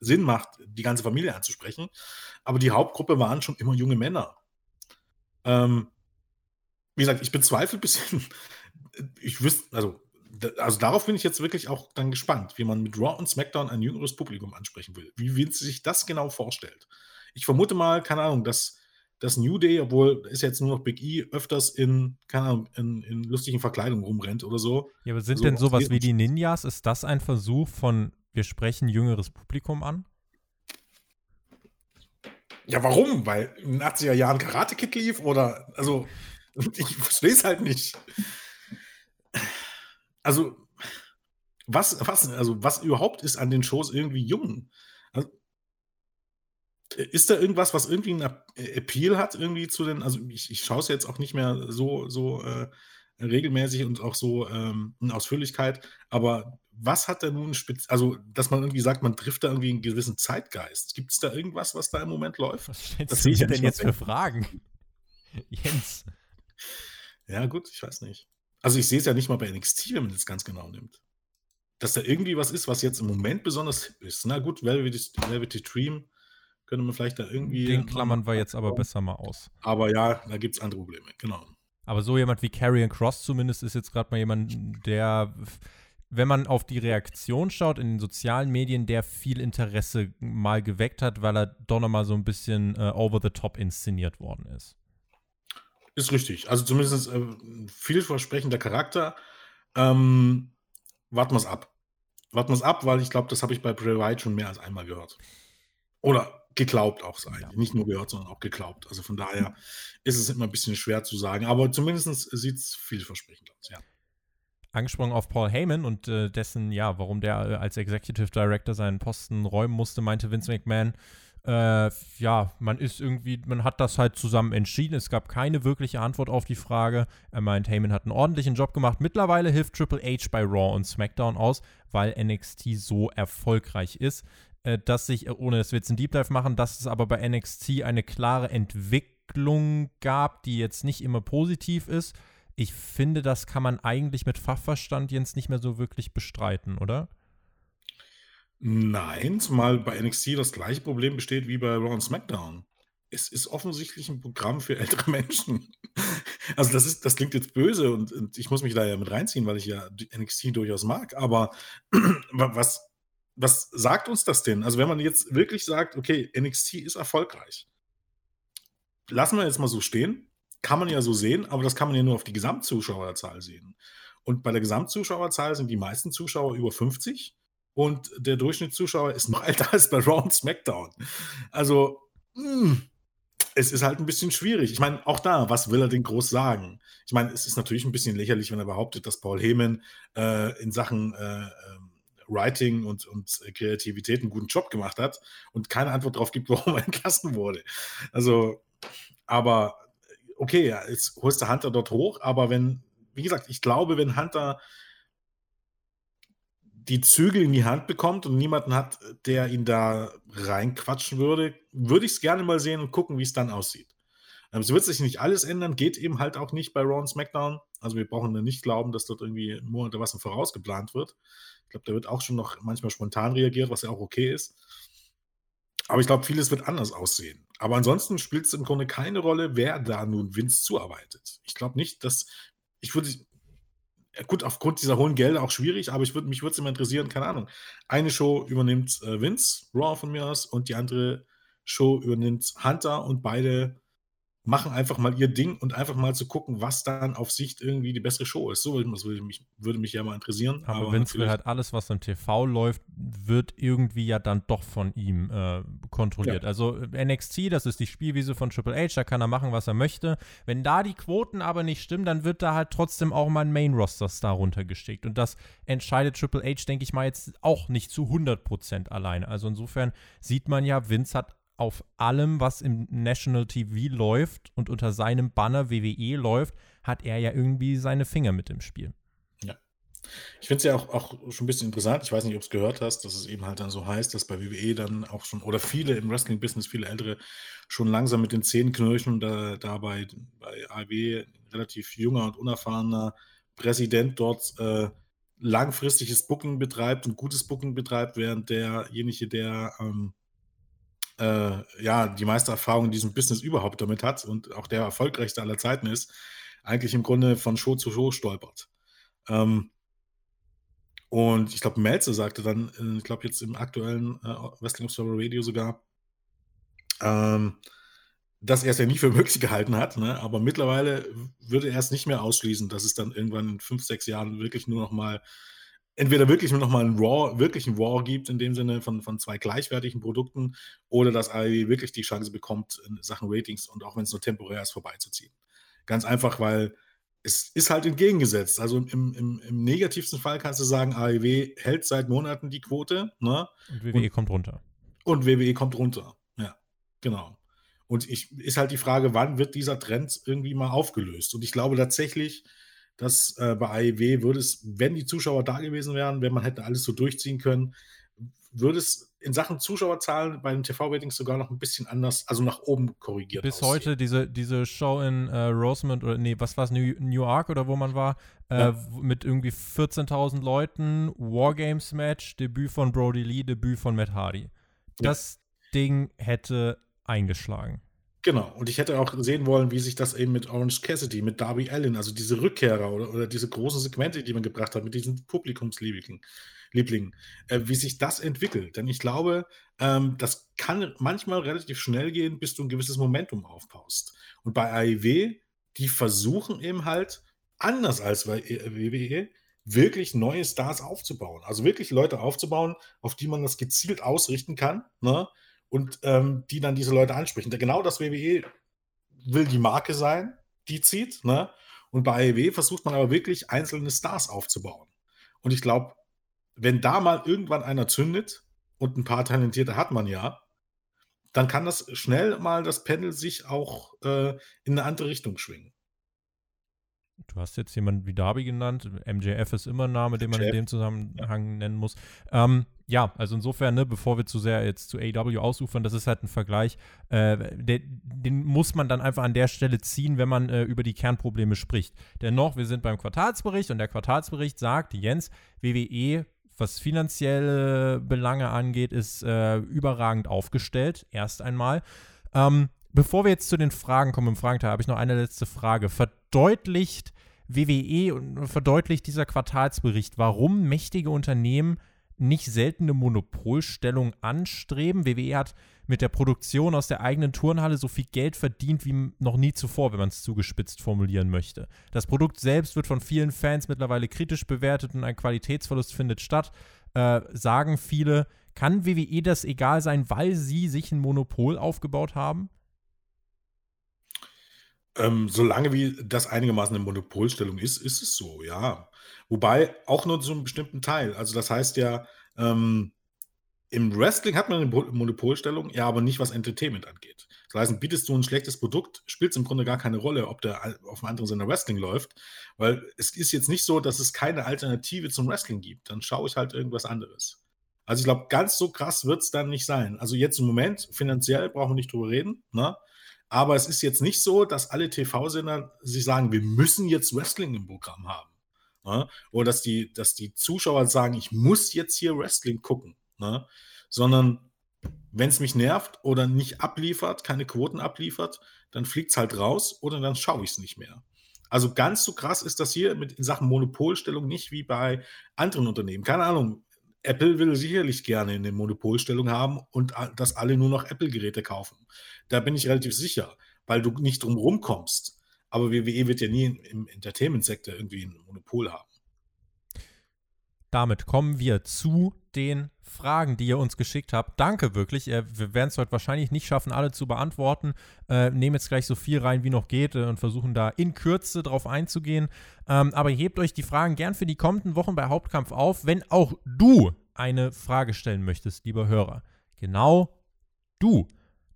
S2: Sinn macht, die ganze Familie anzusprechen. Aber die Hauptgruppe waren schon immer junge Männer. Ähm, wie gesagt, ich bezweifle ein bisschen, ich wüsste, also also darauf bin ich jetzt wirklich auch dann gespannt, wie man mit Raw und SmackDown ein jüngeres Publikum ansprechen will. Wie Vince sich das genau vorstellt. Ich vermute mal, keine Ahnung, dass das New Day, obwohl ist jetzt nur noch Big E, öfters in, keine Ahnung, in, in lustigen Verkleidungen rumrennt oder so.
S1: Ja, aber sind so denn sowas wie die Ninjas, ist das ein Versuch von, wir sprechen jüngeres Publikum an?
S2: Ja, warum? Weil in den 80er Jahren Karate Kid lief oder, also, ich verstehe es halt nicht also, was, was, also, was überhaupt ist an den Shows irgendwie jung? Also, ist da irgendwas, was irgendwie einen Appeal hat, irgendwie zu den, also ich, ich schaue es jetzt auch nicht mehr so, so äh, regelmäßig und auch so ähm, in Ausführlichkeit, aber was hat da nun spez also dass man irgendwie sagt, man trifft da irgendwie einen gewissen Zeitgeist. Gibt es da irgendwas, was da im Moment läuft?
S1: Was stellst das du dir denn jetzt für Fragen? Jens.
S2: Ja, gut, ich weiß nicht. Also, ich sehe es ja nicht mal bei NXT, wenn man das ganz genau nimmt. Dass da irgendwie was ist, was jetzt im Moment besonders hip ist. Na gut, Velvety, Velvety Dream könnte man vielleicht da irgendwie.
S1: Den klammern wir jetzt aber besser mal aus.
S2: Aber ja, da gibt es andere Probleme, genau.
S1: Aber so jemand wie Carrion Cross zumindest ist jetzt gerade mal jemand, der, wenn man auf die Reaktion schaut in den sozialen Medien, der viel Interesse mal geweckt hat, weil er doch nochmal so ein bisschen äh, over the top inszeniert worden ist.
S2: Ist richtig. Also zumindest äh, vielversprechender Charakter. Ähm, warten wir es ab. Warten wir es ab, weil ich glaube, das habe ich bei Bray Wyatt schon mehr als einmal gehört. Oder geglaubt auch sein. Ja. Nicht nur gehört, sondern auch geglaubt. Also von daher ist es immer ein bisschen schwer zu sagen. Aber zumindest sieht es vielversprechend aus, ja.
S1: Angesprochen auf Paul Heyman und äh, dessen, ja, warum der äh, als Executive Director seinen Posten räumen musste, meinte Vince McMahon, äh, ja, man ist irgendwie, man hat das halt zusammen entschieden. Es gab keine wirkliche Antwort auf die Frage. Er meint, Heyman hat einen ordentlichen Job gemacht. Mittlerweile hilft Triple H bei Raw und SmackDown aus, weil NXT so erfolgreich ist äh, dass sich, äh, ohne dass wir jetzt einen Deep Dive machen, dass es aber bei NXT eine klare Entwicklung gab, die jetzt nicht immer positiv ist. Ich finde, das kann man eigentlich mit Fachverstand jetzt nicht mehr so wirklich bestreiten, oder?
S2: Nein, zumal bei NXT das gleiche Problem besteht wie bei Raw und SmackDown. Es ist offensichtlich ein Programm für ältere Menschen. Also das ist, das klingt jetzt böse und, und ich muss mich da ja mit reinziehen, weil ich ja NXT durchaus mag. Aber was, was sagt uns das denn? Also, wenn man jetzt wirklich sagt, okay, NXT ist erfolgreich, lassen wir jetzt mal so stehen, kann man ja so sehen, aber das kann man ja nur auf die Gesamtzuschauerzahl sehen. Und bei der Gesamtzuschauerzahl sind die meisten Zuschauer über 50 und der Durchschnittszuschauer ist noch älter als bei Raw und SmackDown. Also, mh, hm, es ist halt ein bisschen schwierig. Ich meine, auch da, was will er denn groß sagen? Ich meine, es ist natürlich ein bisschen lächerlich, wenn er behauptet, dass Paul Heyman äh, in Sachen äh, ähm, Writing und, und Kreativität einen guten Job gemacht hat und keine Antwort darauf gibt, warum er entlassen wurde. Also, aber okay, jetzt holst du Hunter dort hoch, aber wenn, wie gesagt, ich glaube, wenn Hunter die Zügel in die Hand bekommt und niemanden hat, der ihn da reinquatschen würde, würde ich es gerne mal sehen und gucken, wie es dann aussieht. Ähm, es wird sich nicht alles ändern, geht eben halt auch nicht bei Raw und SmackDown. Also wir brauchen nicht glauben, dass dort irgendwie Monate was vorausgeplant wird. Ich glaube, da wird auch schon noch manchmal spontan reagiert, was ja auch okay ist. Aber ich glaube, vieles wird anders aussehen. Aber ansonsten spielt es im Grunde keine Rolle, wer da nun Vince zuarbeitet. Ich glaube nicht, dass ich würde gut, aufgrund dieser hohen Gelder auch schwierig, aber ich würd, mich würde es immer interessieren, keine Ahnung. Eine Show übernimmt äh, Vince, Raw von mir aus, und die andere Show übernimmt Hunter und beide machen einfach mal ihr Ding und einfach mal zu gucken, was dann auf Sicht irgendwie die bessere Show ist. So das würde mich, würde mich ja mal interessieren.
S1: Aber, aber Vince will halt alles, was im TV läuft, wird irgendwie ja dann doch von ihm äh, kontrolliert. Ja. Also äh, NXT, das ist die Spielwiese von Triple H, da kann er machen, was er möchte. Wenn da die Quoten aber nicht stimmen, dann wird da halt trotzdem auch mal ein Main-Roster-Star runtergeschickt. Und das entscheidet Triple H, denke ich mal, jetzt auch nicht zu 100% alleine. Also insofern sieht man ja, Vince hat auf allem, was im National TV läuft und unter seinem Banner WWE läuft, hat er ja irgendwie seine Finger mit im Spiel.
S2: Ja. Ich finde es ja auch, auch schon ein bisschen interessant. Ich weiß nicht, ob du es gehört hast, dass es eben halt dann so heißt, dass bei WWE dann auch schon, oder viele im Wrestling-Business, viele Ältere, schon langsam mit den Zähnen knirschen, da, da bei, bei AW relativ junger und unerfahrener Präsident dort äh, langfristiges Booking betreibt und gutes Booking betreibt, während derjenige, der ähm, äh, ja, die meiste Erfahrung in diesem Business überhaupt damit hat und auch der erfolgreichste aller Zeiten ist, eigentlich im Grunde von Show zu Show stolpert. Ähm, und ich glaube, Melzer sagte dann, äh, ich glaube jetzt im aktuellen äh, Wrestling Observer Radio sogar, ähm, dass er es ja nie für möglich gehalten hat, ne? aber mittlerweile würde er es nicht mehr ausschließen, dass es dann irgendwann in fünf, sechs Jahren wirklich nur noch mal entweder wirklich nur noch mal ein Raw, wirklich ein Raw gibt, in dem Sinne von, von zwei gleichwertigen Produkten, oder dass AEW wirklich die Chance bekommt, in Sachen Ratings und auch wenn es nur temporär ist, vorbeizuziehen. Ganz einfach, weil es ist halt entgegengesetzt. Also im, im, im negativsten Fall kannst du sagen, AEW hält seit Monaten die Quote. Ne?
S1: Und WWE und, kommt runter.
S2: Und WWE kommt runter. Ja, genau. Und ich, ist halt die Frage, wann wird dieser Trend irgendwie mal aufgelöst? Und ich glaube tatsächlich, dass äh, bei AEW würde es, wenn die Zuschauer da gewesen wären, wenn man hätte alles so durchziehen können, würde es in Sachen Zuschauerzahlen bei den TV-Ratings sogar noch ein bisschen anders, also nach oben korrigiert.
S1: Bis aussehen. heute diese, diese Show in äh, Rosemont oder nee, was war es, New, New York oder wo man war, äh, ja. mit irgendwie 14.000 Leuten, Wargames-Match, Debüt von Brody Lee, Debüt von Matt Hardy. Das ja. Ding hätte eingeschlagen.
S2: Genau, und ich hätte auch sehen wollen, wie sich das eben mit Orange Cassidy, mit Darby Allen, also diese Rückkehrer oder, oder diese großen Segmente, die man gebracht hat, mit diesen Publikumslieblingen, Lieblingen, äh, wie sich das entwickelt. Denn ich glaube, ähm, das kann manchmal relativ schnell gehen, bis du ein gewisses Momentum aufbaust. Und bei AEW, die versuchen eben halt, anders als bei WWE, wirklich neue Stars aufzubauen. Also wirklich Leute aufzubauen, auf die man das gezielt ausrichten kann. Ne? Und ähm, die dann diese Leute ansprechen. Genau das WWE will die Marke sein, die zieht. Ne? Und bei AEW versucht man aber wirklich einzelne Stars aufzubauen. Und ich glaube, wenn da mal irgendwann einer zündet und ein paar Talentierte hat man ja, dann kann das schnell mal das Panel sich auch äh, in eine andere Richtung schwingen.
S1: Du hast jetzt jemanden wie Darby genannt. MJF ist immer ein Name, den man in dem Zusammenhang nennen muss. Ähm, ja, also insofern, ne, bevor wir zu sehr jetzt zu AW ausufern, das ist halt ein Vergleich, äh, der, den muss man dann einfach an der Stelle ziehen, wenn man äh, über die Kernprobleme spricht. Dennoch, wir sind beim Quartalsbericht und der Quartalsbericht sagt, Jens, WWE, was finanzielle Belange angeht, ist äh, überragend aufgestellt, erst einmal. Ähm, bevor wir jetzt zu den Fragen kommen im Fragenteil, habe ich noch eine letzte Frage. Verdeutlicht WWE und verdeutlicht dieser Quartalsbericht, warum mächtige Unternehmen nicht seltene Monopolstellung anstreben. WWE hat mit der Produktion aus der eigenen Turnhalle so viel Geld verdient wie noch nie zuvor, wenn man es zugespitzt formulieren möchte. Das Produkt selbst wird von vielen Fans mittlerweile kritisch bewertet und ein Qualitätsverlust findet statt, äh, sagen viele. Kann WWE das egal sein, weil sie sich ein Monopol aufgebaut haben?
S2: Ähm, solange wie das einigermaßen eine Monopolstellung ist, ist es so, ja. Wobei auch nur zu einem bestimmten Teil. Also das heißt ja, ähm, im Wrestling hat man eine Monopolstellung, ja, aber nicht was Entertainment angeht. Das heißt, bietest du ein schlechtes Produkt, spielt es im Grunde gar keine Rolle, ob der auf einem anderen Sender Wrestling läuft, weil es ist jetzt nicht so, dass es keine Alternative zum Wrestling gibt. Dann schaue ich halt irgendwas anderes. Also ich glaube, ganz so krass wird es dann nicht sein. Also jetzt im Moment, finanziell brauchen wir nicht drüber reden, ne? Aber es ist jetzt nicht so, dass alle TV-Sender sich sagen, wir müssen jetzt Wrestling im Programm haben. Ne? Oder dass die, dass die Zuschauer sagen, ich muss jetzt hier Wrestling gucken. Ne? Sondern wenn es mich nervt oder nicht abliefert, keine Quoten abliefert, dann fliegt es halt raus oder dann schaue ich es nicht mehr. Also ganz so krass ist das hier mit in Sachen Monopolstellung nicht wie bei anderen Unternehmen. Keine Ahnung, Apple will sicherlich gerne eine Monopolstellung haben und dass alle nur noch Apple-Geräte kaufen. Da bin ich relativ sicher, weil du nicht drum rumkommst. Aber WWE wird ja nie im Entertainment-Sektor irgendwie ein Monopol haben.
S1: Damit kommen wir zu den Fragen, die ihr uns geschickt habt. Danke wirklich. Wir werden es heute wahrscheinlich nicht schaffen, alle zu beantworten. Äh, nehmen jetzt gleich so viel rein, wie noch geht äh, und versuchen da in Kürze drauf einzugehen. Ähm, aber hebt euch die Fragen gern für die kommenden Wochen bei Hauptkampf auf, wenn auch du eine Frage stellen möchtest, lieber Hörer. Genau du.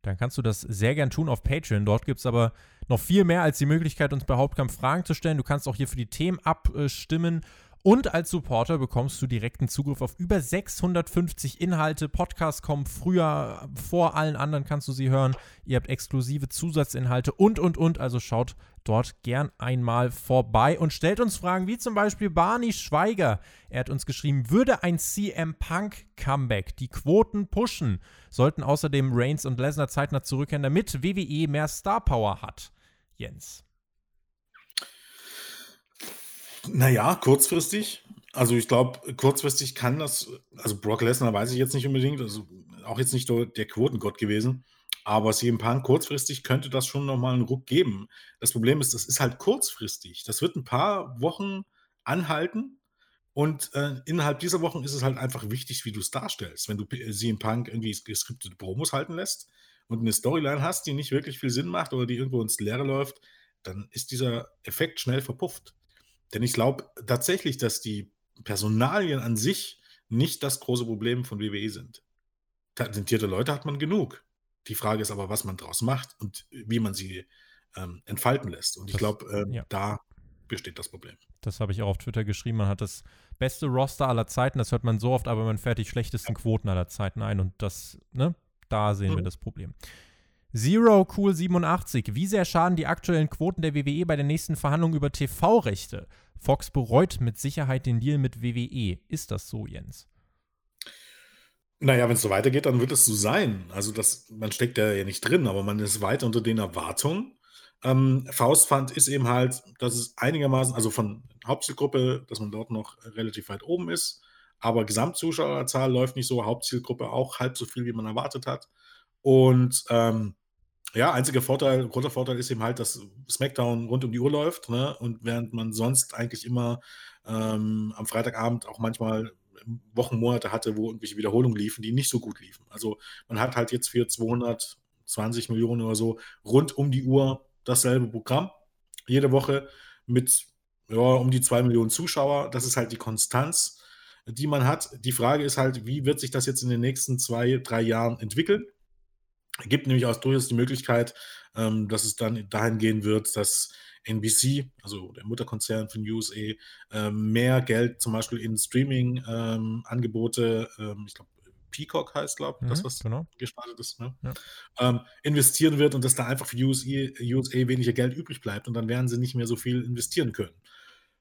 S1: Dann kannst du das sehr gern tun auf Patreon. Dort gibt es aber noch viel mehr als die Möglichkeit, uns bei Hauptkampf Fragen zu stellen. Du kannst auch hier für die Themen abstimmen und als Supporter bekommst du direkten Zugriff auf über 650 Inhalte. Podcasts kommen früher, vor allen anderen kannst du sie hören. Ihr habt exklusive Zusatzinhalte und, und, und. Also schaut dort gern einmal vorbei und stellt uns Fragen wie zum Beispiel Barney Schweiger. Er hat uns geschrieben, würde ein CM Punk Comeback die Quoten pushen? Sollten außerdem Reigns und Lesnar zeitnah zurückkehren, damit WWE mehr Star Power hat? Jens.
S2: Naja, kurzfristig. Also ich glaube, kurzfristig kann das, also Brock Lesnar weiß ich jetzt nicht unbedingt, also auch jetzt nicht der Quotengott gewesen, aber CM Punk kurzfristig könnte das schon nochmal einen Ruck geben. Das Problem ist, das ist halt kurzfristig. Das wird ein paar Wochen anhalten und äh, innerhalb dieser Wochen ist es halt einfach wichtig, wie du es darstellst. Wenn du CM Punk irgendwie geskriptete Promos halten lässt und eine Storyline hast, die nicht wirklich viel Sinn macht oder die irgendwo ins Leere läuft, dann ist dieser Effekt schnell verpufft. Denn ich glaube tatsächlich, dass die Personalien an sich nicht das große Problem von WWE sind. Talentierte Leute hat man genug. Die Frage ist aber, was man daraus macht und wie man sie ähm, entfalten lässt. Und ich glaube, ähm, ja. da besteht das Problem.
S1: Das habe ich auch auf Twitter geschrieben. Man hat das beste Roster aller Zeiten, das hört man so oft, aber man fährt die schlechtesten ja. Quoten aller Zeiten ein und das, ne, da sehen mhm. wir das Problem. Zero Cool 87. Wie sehr schaden die aktuellen Quoten der WWE bei den nächsten Verhandlungen über TV-Rechte? Fox bereut mit Sicherheit den Deal mit WWE. Ist das so, Jens?
S2: Naja, wenn es so weitergeht, dann wird es so sein. Also das, man steckt ja nicht drin, aber man ist weiter unter den Erwartungen. Ähm, Faustpfand ist eben halt, dass es einigermaßen, also von Hauptzielgruppe, dass man dort noch relativ weit oben ist, aber Gesamtzuschauerzahl läuft nicht so, Hauptzielgruppe auch halb so viel, wie man erwartet hat. Und ähm, ja, einziger Vorteil, großer Vorteil ist eben halt, dass SmackDown rund um die Uhr läuft, ne? Und während man sonst eigentlich immer ähm, am Freitagabend auch manchmal Wochen, Monate hatte, wo irgendwelche Wiederholungen liefen, die nicht so gut liefen. Also man hat halt jetzt für 220 Millionen oder so rund um die Uhr dasselbe Programm, jede Woche mit ja, um die zwei Millionen Zuschauer. Das ist halt die Konstanz, die man hat. Die Frage ist halt, wie wird sich das jetzt in den nächsten zwei, drei Jahren entwickeln? Gibt nämlich auch durchaus die Möglichkeit, ähm, dass es dann dahin gehen wird, dass NBC, also der Mutterkonzern von USA, ähm, mehr Geld zum Beispiel in Streaming-Angebote, ähm, ich glaube, Peacock heißt, glaube ich, mhm, das, was genau. gestartet ist, ne? ja. ähm, investieren wird und dass da einfach für USA, USA weniger Geld übrig bleibt und dann werden sie nicht mehr so viel investieren können.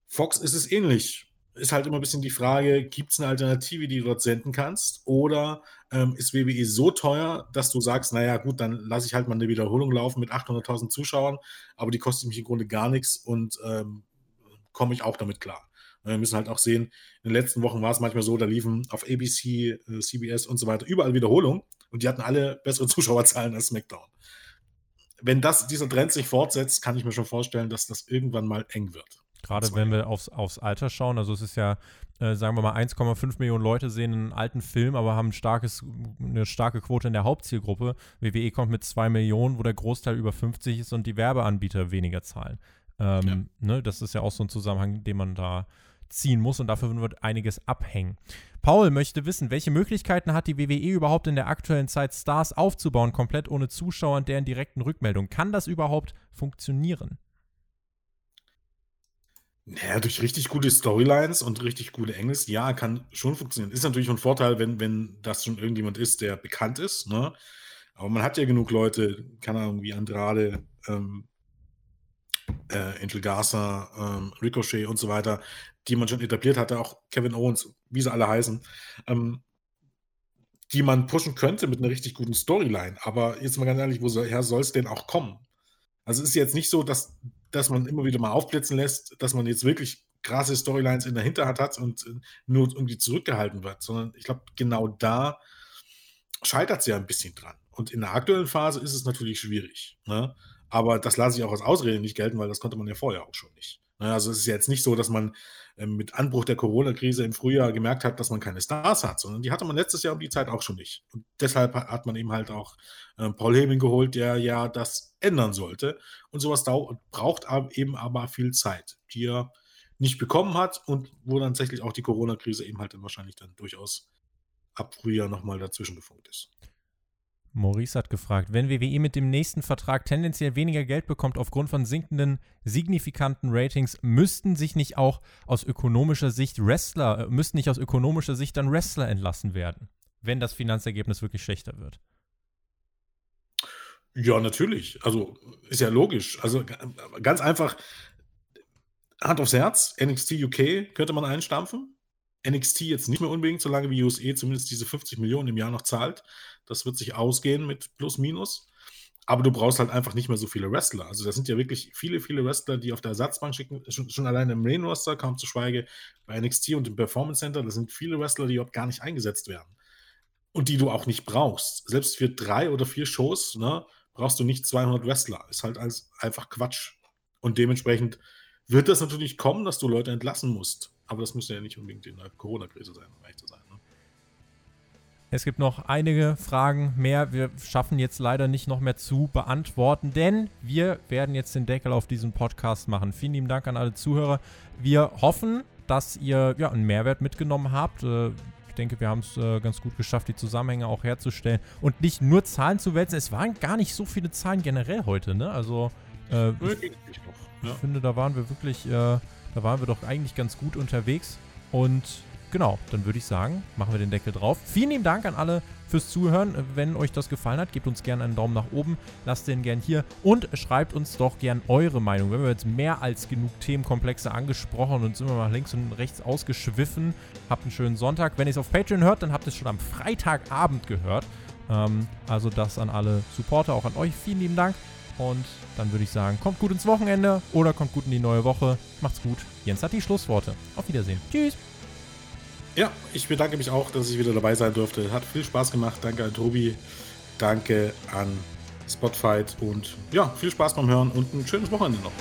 S2: Fox ist es ähnlich ist halt immer ein bisschen die Frage, gibt es eine Alternative, die du dort senden kannst? Oder ähm, ist WWE so teuer, dass du sagst, naja gut, dann lasse ich halt mal eine Wiederholung laufen mit 800.000 Zuschauern, aber die kostet mich im Grunde gar nichts und ähm, komme ich auch damit klar. Wir müssen halt auch sehen, in den letzten Wochen war es manchmal so, da liefen auf ABC, äh, CBS und so weiter überall Wiederholungen und die hatten alle bessere Zuschauerzahlen als SmackDown. Wenn das, dieser Trend sich fortsetzt, kann ich mir schon vorstellen, dass das irgendwann mal eng wird.
S1: Gerade wenn wir aufs, aufs Alter schauen, also es ist ja, äh, sagen wir mal, 1,5 Millionen Leute sehen einen alten Film, aber haben ein starkes, eine starke Quote in der Hauptzielgruppe. WWE kommt mit 2 Millionen, wo der Großteil über 50 ist und die Werbeanbieter weniger zahlen. Ähm, ja. ne, das ist ja auch so ein Zusammenhang, den man da ziehen muss und dafür wird einiges abhängen. Paul möchte wissen, welche Möglichkeiten hat die WWE überhaupt in der aktuellen Zeit Stars aufzubauen, komplett ohne Zuschauer und deren direkten Rückmeldung? Kann das überhaupt funktionieren?
S2: Naja, durch richtig gute Storylines und richtig gute Engels, ja, kann schon funktionieren. Ist natürlich ein Vorteil, wenn, wenn das schon irgendjemand ist, der bekannt ist, ne? Aber man hat ja genug Leute, keine Ahnung, wie Andrade, ähm, äh, Angel Garza, ähm, Ricochet und so weiter, die man schon etabliert hatte, auch Kevin Owens, wie sie alle heißen, ähm, die man pushen könnte mit einer richtig guten Storyline. Aber jetzt mal ganz ehrlich, woher soll es denn auch kommen? Also es ist jetzt nicht so, dass dass man immer wieder mal aufblitzen lässt, dass man jetzt wirklich krasse Storylines in der Hinterhand hat und äh, nur irgendwie zurückgehalten wird, sondern ich glaube, genau da scheitert es ja ein bisschen dran. Und in der aktuellen Phase ist es natürlich schwierig. Ne? Aber das lasse ich auch als Ausrede nicht gelten, weil das konnte man ja vorher auch schon nicht. Ne? Also es ist jetzt nicht so, dass man ähm, mit Anbruch der Corona-Krise im Frühjahr gemerkt hat, dass man keine Stars hat, sondern die hatte man letztes Jahr um die Zeit auch schon nicht. Und deshalb hat man eben halt auch ähm, Paul Heyman geholt, der ja das ändern sollte. Und sowas braucht eben aber viel Zeit, die er nicht bekommen hat und wo dann tatsächlich auch die Corona-Krise eben halt dann wahrscheinlich dann durchaus ab Frühjahr nochmal dazwischen gefunkt ist.
S1: Maurice hat gefragt, wenn WWE mit dem nächsten Vertrag tendenziell weniger Geld bekommt aufgrund von sinkenden signifikanten Ratings, müssten sich nicht auch aus ökonomischer Sicht Wrestler, äh, müssten nicht aus ökonomischer Sicht dann Wrestler entlassen werden, wenn das Finanzergebnis wirklich schlechter wird?
S2: Ja, natürlich. Also ist ja logisch. Also ganz einfach, Hand aufs Herz, NXT UK könnte man einstampfen. NXT jetzt nicht mehr unbedingt, solange wie USA zumindest diese 50 Millionen im Jahr noch zahlt. Das wird sich ausgehen mit Plus Minus. Aber du brauchst halt einfach nicht mehr so viele Wrestler. Also, das sind ja wirklich viele, viele Wrestler, die auf der Ersatzbank schicken. Schon, schon alleine im Main Roster, kaum zu schweige bei NXT und im Performance Center. Das sind viele Wrestler, die überhaupt gar nicht eingesetzt werden. Und die du auch nicht brauchst. Selbst für drei oder vier Shows ne, brauchst du nicht 200 Wrestler. Ist halt als, einfach Quatsch. Und dementsprechend wird das natürlich kommen, dass du Leute entlassen musst. Aber das müsste ja nicht unbedingt in der Corona-Krise sein, um ehrlich zu sein. Ne?
S1: Es gibt noch einige Fragen mehr. Wir schaffen jetzt leider nicht noch mehr zu beantworten, denn wir werden jetzt den Deckel auf diesen Podcast machen. Vielen lieben Dank an alle Zuhörer. Wir hoffen, dass ihr ja, einen Mehrwert mitgenommen habt. Ich denke, wir haben es äh, ganz gut geschafft, die Zusammenhänge auch herzustellen und nicht nur Zahlen zu wälzen. Es waren gar nicht so viele Zahlen generell heute, ne? Also. Äh, Ich finde, da waren wir wirklich, äh, da waren wir doch eigentlich ganz gut unterwegs. Und genau, dann würde ich sagen, machen wir den Deckel drauf. Vielen lieben Dank an alle fürs Zuhören. Wenn euch das gefallen hat, gebt uns gerne einen Daumen nach oben, lasst den gern hier und schreibt uns doch gern eure Meinung. Wir haben jetzt mehr als genug Themenkomplexe angesprochen und sind wir mal links und rechts ausgeschwiffen. Habt einen schönen Sonntag. Wenn ihr es auf Patreon hört, dann habt ihr es schon am Freitagabend gehört. Ähm, also das an alle Supporter, auch an euch. Vielen lieben Dank. Und dann würde ich sagen, kommt gut ins Wochenende oder kommt gut in die neue Woche. Macht's gut. Jens hat die Schlussworte. Auf Wiedersehen. Tschüss.
S2: Ja, ich bedanke mich auch, dass ich wieder dabei sein durfte. Hat viel Spaß gemacht. Danke an Tobi. Danke an Spotfight und ja, viel Spaß beim Hören und ein schönes Wochenende noch.